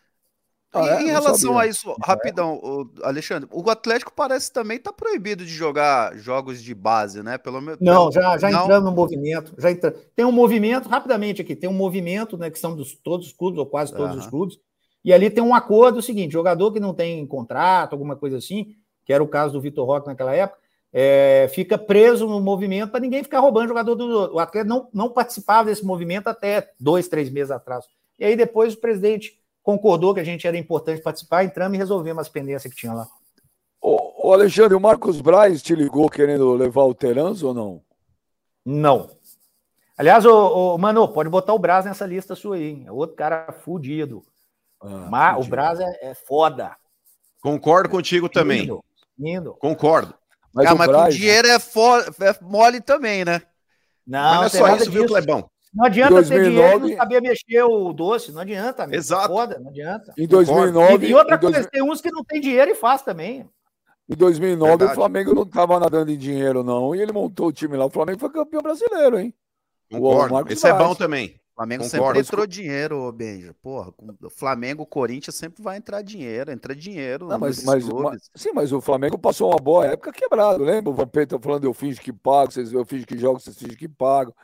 Ah, é? em relação a isso, rapidão, o Alexandre, o Atlético parece também tá proibido de jogar jogos de base, né? Pelo menos. Não, já, já entrando no movimento. Já entra... Tem um movimento, rapidamente aqui, tem um movimento, né? Que são dos todos os clubes, ou quase todos uhum. os clubes, e ali tem um acordo o seguinte: jogador que não tem contrato, alguma coisa assim, que era o caso do Vitor Roque naquela época, é, fica preso no movimento para ninguém ficar roubando jogador do. O atleta não, não participava desse movimento até dois, três meses atrás. E aí depois o presidente concordou que a gente era importante participar, entramos e resolvemos as pendências que tinha lá. Ô, ô Alexandre, o Marcos Braz te ligou querendo levar o Terans ou não? Não. Aliás, ô, ô, Mano, pode botar o Braz nessa lista sua aí. Hein? É outro cara fudido. Ah, Mas fudido. o Braz é, é foda. Concordo contigo também. Indo. Concordo. Mas, ah, mas Braz, com dinheiro é, for, é mole também, né? Não, mas não é só isso, disso. viu, Clebão? Não adianta 2009... ter dinheiro e não saber mexer o doce, não adianta. Amigo. Exato. Foda, não adianta. Em 2009... E, e outra coisa, dois... tem uns que não tem dinheiro e faz também. Em 2009 Verdade. o Flamengo não estava nadando em dinheiro não, e ele montou o time lá. O Flamengo foi campeão brasileiro, hein? Concordo. Esse é bom também. O Flamengo Concordo. sempre entrou dinheiro, Benja. Porra, Flamengo, Corinthians sempre vai entrar dinheiro, entra dinheiro. Não, mas, mas, mas, sim, mas o Flamengo passou uma boa época quebrado, lembra? O Vampeta falando eu finge que pago, vocês, eu finge que jogo, vocês fingem que pago.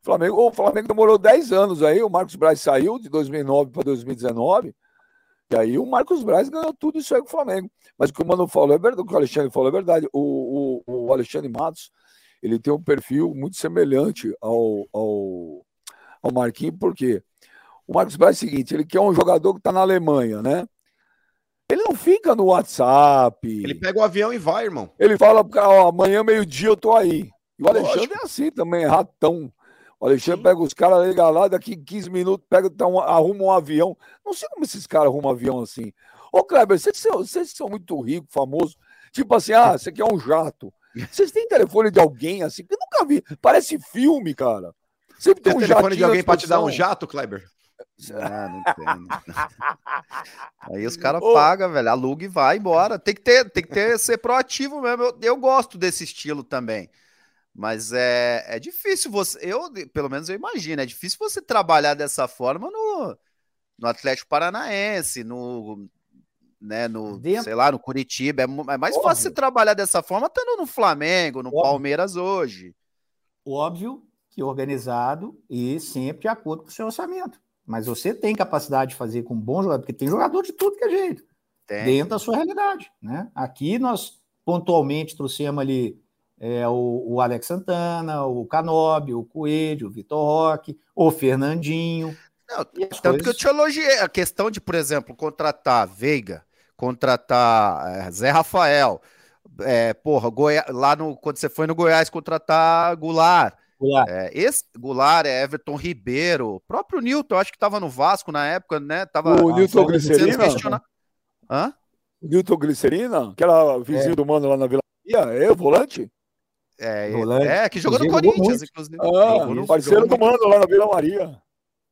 O Flamengo, o Flamengo demorou 10 anos aí, o Marcos Braz saiu de 2009 para 2019, e aí o Marcos Braz ganhou tudo isso aí com o Flamengo. Mas o que o Mano falou é verdade, o que o Alexandre falou é verdade. O, o, o Alexandre Matos, ele tem um perfil muito semelhante ao, ao ao Marquinhos, porque o Marcos Braz é o seguinte: ele quer um jogador que está na Alemanha, né? Ele não fica no WhatsApp. Ele pega o avião e vai, irmão. Ele fala ó, amanhã, meio-dia, eu tô aí. E o Alexandre Lógico. é assim também, é ratão. O Alexandre Sim. pega os caras, liga lá, daqui 15 minutos, pega, tá um, arruma um avião. Não sei como esses caras arrumam um avião assim. Ô, Kleber, vocês são, vocês são muito ricos, famosos. Tipo assim, ah, você quer um jato. <laughs> Vocês têm telefone de alguém assim? Que eu nunca vi. Parece filme, cara. Sempre tem, tem um telefone de alguém para te dar um jato, Kleber? Ah, não tem. Aí os caras <laughs> pagam, velho, aluga e vai embora. Tem que ter, tem que ter, ser proativo mesmo. Eu, eu gosto desse estilo também. Mas é, é difícil você. Eu, pelo menos eu imagino, é difícil você trabalhar dessa forma no, no Atlético Paranaense, no. Né, no, Dentro. sei lá, no Curitiba. É, é mais Óbvio. fácil você trabalhar dessa forma estando no Flamengo, no Óbvio. Palmeiras hoje. Óbvio que organizado e sempre de acordo com o seu orçamento. Mas você tem capacidade de fazer com um bom jogador, porque tem jogador de tudo que é jeito, tem. dentro da sua realidade. Né? Aqui nós pontualmente trouxemos ali é, o, o, Alex Santana, o Canobi, o Coelho, o Vitor Roque, o Fernandinho. Não, tanto coisas... que eu te elogiei a questão de, por exemplo, contratar Veiga, contratar é, Zé Rafael, é, porra, Goi... lá no, quando você foi no Goiás contratar Goulart, Goulart. É, esse Goulart é Everton Ribeiro, o próprio Newton, acho que estava no Vasco na época, né? Tava, o Newton Glicerina? Hã? Newton Glicerina? Que era vizinho é. do mano lá na Vila Maria? É o volante? É, volante. é que jogou no Corinthians, inclusive. Ah, no, parceiro do mano lá na Vila Maria.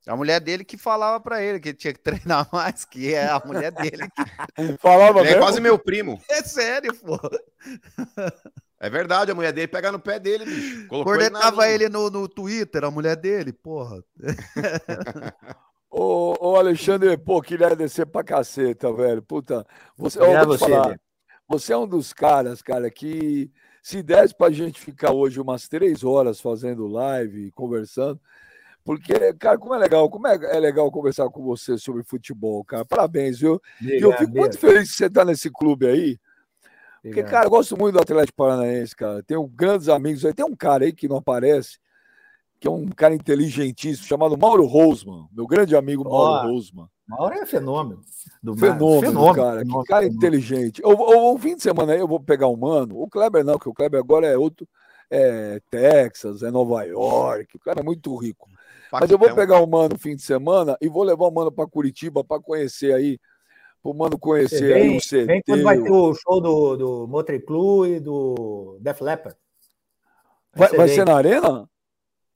A mulher dele que falava para ele que tinha que treinar <laughs> mais, que é a mulher dele que falava. É quase meu primo. É sério, pô. <laughs> É verdade, a mulher dele pega no pé dele, bicho. <laughs> Colocou Cornetava ele, ele no, no Twitter, a mulher dele, porra. ô, ô, Alexandre, pô, queria descer pra caceta, velho. Puta, você, ó, você, falar, você é um dos caras, cara, que se desse pra gente ficar hoje umas três horas fazendo live, conversando, porque, cara, como é legal, como é, é legal conversar com você sobre futebol, cara. Parabéns, viu? e eu fico muito feliz que você tá nesse clube aí. Porque, cara, eu gosto muito do Atlético Paranaense, cara. Tenho grandes amigos aí. Tem um cara aí que não aparece, que é um cara inteligentíssimo, chamado Mauro Rosman, meu grande amigo Mauro oh, Rosman. Mauro é fenômeno. Do fenômeno, fenômeno cara. Fenômeno, que cara fenômeno. inteligente. O fim de semana aí eu vou pegar um mano. O Kleber não, porque o Kleber agora é outro. É Texas, é Nova York. O cara é muito rico. Mas eu vou pegar o mano no fim de semana e vou levar o mano para Curitiba para conhecer aí. Para o mano conhecer vem, aí o CT. Vem quando vai ter o show do, do Motley Crue e do Def Leppard. Vai, vai ser na Arena?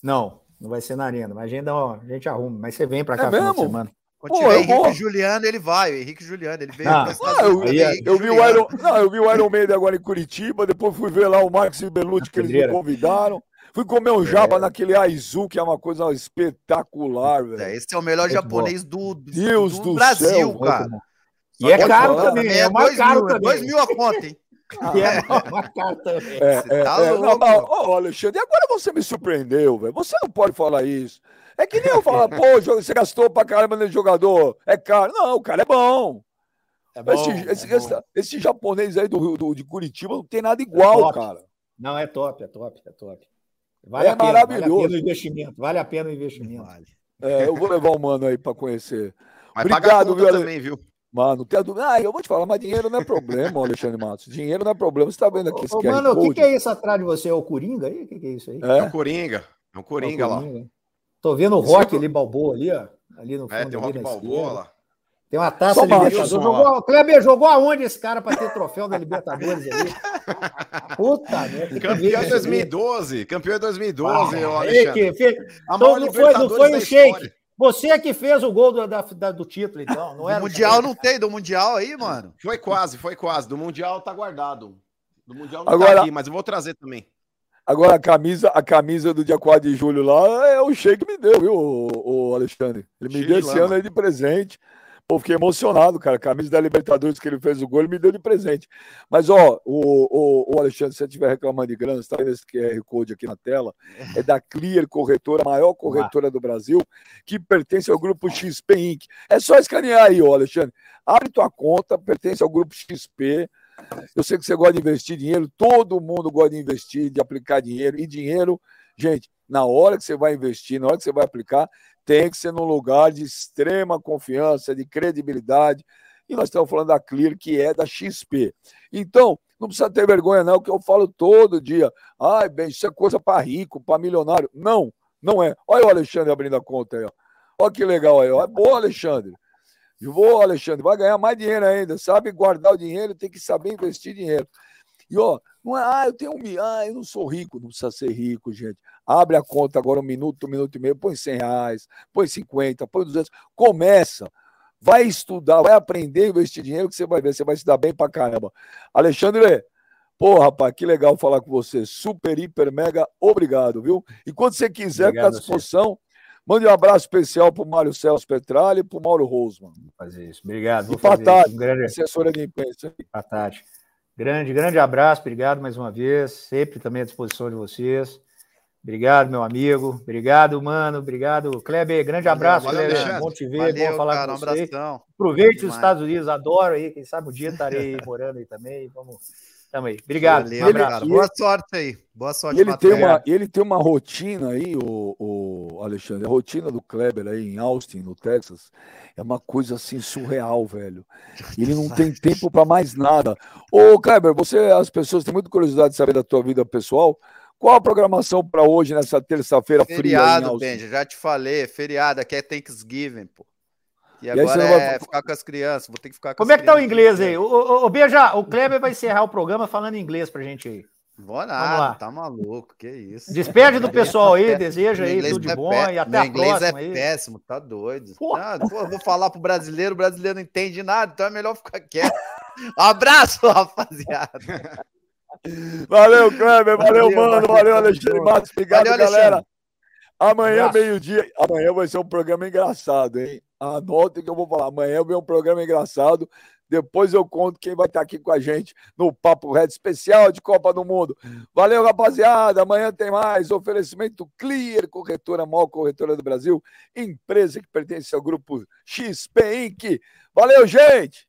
Não, não vai ser na Arena. Mas a gente, a gente arruma. Mas você vem para é cá é mesmo? semana. Quando tiver Henrique vou... Juliano, ele vai. O Henrique Juliano, ele veio. Ah, ah, eu, eu, vi o Iron, não, eu vi o Iron Maiden agora em Curitiba, depois fui ver lá o Marcos e Belucci, que eles me convidaram. Fui comer um jaba é. naquele Aizu, que é uma coisa espetacular, velho. É, esse é o melhor Muito japonês do, Deus do, do Brasil, céu, cara. E é caro também, é, é mais caro mil, também. Dois mil a conta, hein? <laughs> É. <laughs> É, é, tá é, oh, Alexandre, agora você me surpreendeu, velho. Você não pode falar isso. É que nem eu falar, pô, você gastou pra caramba nesse jogador, é caro. Não, o cara é bom. É bom, esse, é esse, bom. Esse, esse, japonês aí do, do, de Curitiba não tem nada igual, cara. Não, é top, é top, é top. Vale é pena, maravilhoso. Vale a pena o investimento. Vale a pena o investimento. Vale. É, eu vou levar o mano aí para conhecer. Mas Obrigado, viu, também, viu? Mano, tem dúvida. Ah, eu vou te falar, mas dinheiro não é problema, Alexandre Matos. Dinheiro não é problema. Você tá vendo aqui esse Ô, Mano, o que, que, é isso atrás de você? É o Coringa aí? O que, que, é isso aí? É, é o Coringa. É o Coringa, é o Coringa. lá. Tô vendo o Rock ali, Balboa ali, ó. Ali no fundo. É, tem o Rock Balboa lá. Tem uma taça de Libertadores. Jogou, Kleber jogou aonde esse cara para ter troféu da Libertadores ali? Puta, né? Campeão em 2012. Campeão em 2012, ah, Alexandre. Que A então, não foi, não foi o Shake. Você é que fez o gol do, da, da, do título, então. Não era do Mundial não tem, do Mundial aí, mano. Foi quase, foi quase. Do Mundial tá guardado. Do Mundial não tá Agora, tá aqui, mas eu vou trazer também. Agora, a camisa, a camisa do dia 4 de julho lá é o Sheik me deu, viu, o, o Alexandre? Ele me deu esse ano aí de presente. Pô, fiquei emocionado, cara. A camisa da Libertadores que ele fez o gol, me deu de presente. Mas, ó, o, o, o Alexandre, se você estiver reclamando de grana, está vendo esse QR Code aqui na tela? É da Clear Corretora, a maior corretora do Brasil, que pertence ao grupo XP Inc. É só escanear aí, ó, Alexandre. Abre tua conta, pertence ao grupo XP. Eu sei que você gosta de investir dinheiro, todo mundo gosta de investir, de aplicar dinheiro. E dinheiro, gente, na hora que você vai investir, na hora que você vai aplicar, tem que ser num lugar de extrema confiança, de credibilidade. E nós estamos falando da Clear, que é da XP. Então, não precisa ter vergonha, não, que eu falo todo dia. Ai, bem, isso é coisa para rico, para milionário. Não, não é. Olha o Alexandre abrindo a conta aí, ó. Olha que legal aí, ó. É bom, Alexandre. Vou, Alexandre, vai ganhar mais dinheiro ainda. Sabe guardar o dinheiro, tem que saber investir dinheiro. E, ó, não é, ah, eu tenho um milhão, ah, eu não sou rico, não precisa ser rico, gente. Abre a conta agora um minuto, um minuto e meio, põe 100 reais, põe 50, põe 200, começa. Vai estudar, vai aprender a investir dinheiro que você vai ver, você vai se dar bem pra caramba. Alexandre, pô, rapaz, que legal falar com você. Super, hiper, mega, obrigado, viu? E quando você quiser, ficar à disposição, mande um abraço especial pro Mário Celso Petralha e pro Mauro Rosman. Vou fazer isso. Obrigado. Vou e fazer Um grande... assessora de imprensa. Fantástico. Grande, grande abraço, obrigado mais uma vez, sempre também à disposição de vocês. Obrigado, meu amigo. Obrigado, mano. Obrigado, Kleber. Grande abraço, valeu, Kleber. Bom te ver, valeu, bom falar cara, com você. Um Aproveite os Estados Unidos, adoro aí. Quem sabe um dia estarei <laughs> morando aí também. Vamos. Tamo aí. Obrigado. Valeu, um abraço. Boa sorte aí. Boa sorte, ele tem uma Ele tem uma rotina aí, o, o Alexandre. A rotina do Kleber aí em Austin, no Texas, é uma coisa assim surreal, velho. Ele não tem tempo para mais nada. Ô, Kleber, você, as pessoas têm muita curiosidade de saber da tua vida pessoal. Qual a programação para hoje, nessa terça-feira fria? Feriado, Benja, já te falei, feriado, aqui é Thanksgiving, pô. E agora e é vai... ficar com as crianças, vou ter que ficar com Como é que tá o inglês aí? O, o, Beija, o Kleber vai encerrar o programa falando inglês pra gente aí. Vou nada, tá maluco, que isso. Despede do pessoal aí, deseja aí tudo de é bom e até a inglês próxima. é aí. péssimo, tá doido. Ah, pô, vou falar pro brasileiro, o brasileiro não entende nada, então é melhor ficar quieto. Um <laughs> abraço, rapaziada. Valeu, Kleber, valeu, valeu mano, valeu, Alexandre Matos, obrigado, valeu, galera. Amanhã, meio-dia, amanhã vai ser um programa engraçado, hein? Anotem que eu vou falar. Amanhã vai ser um programa engraçado. Depois eu conto quem vai estar aqui com a gente no Papo Red especial de Copa do Mundo. Valeu, rapaziada. Amanhã tem mais. Oferecimento Clear, corretora, maior corretora do Brasil, empresa que pertence ao grupo XP Inc. Valeu, gente!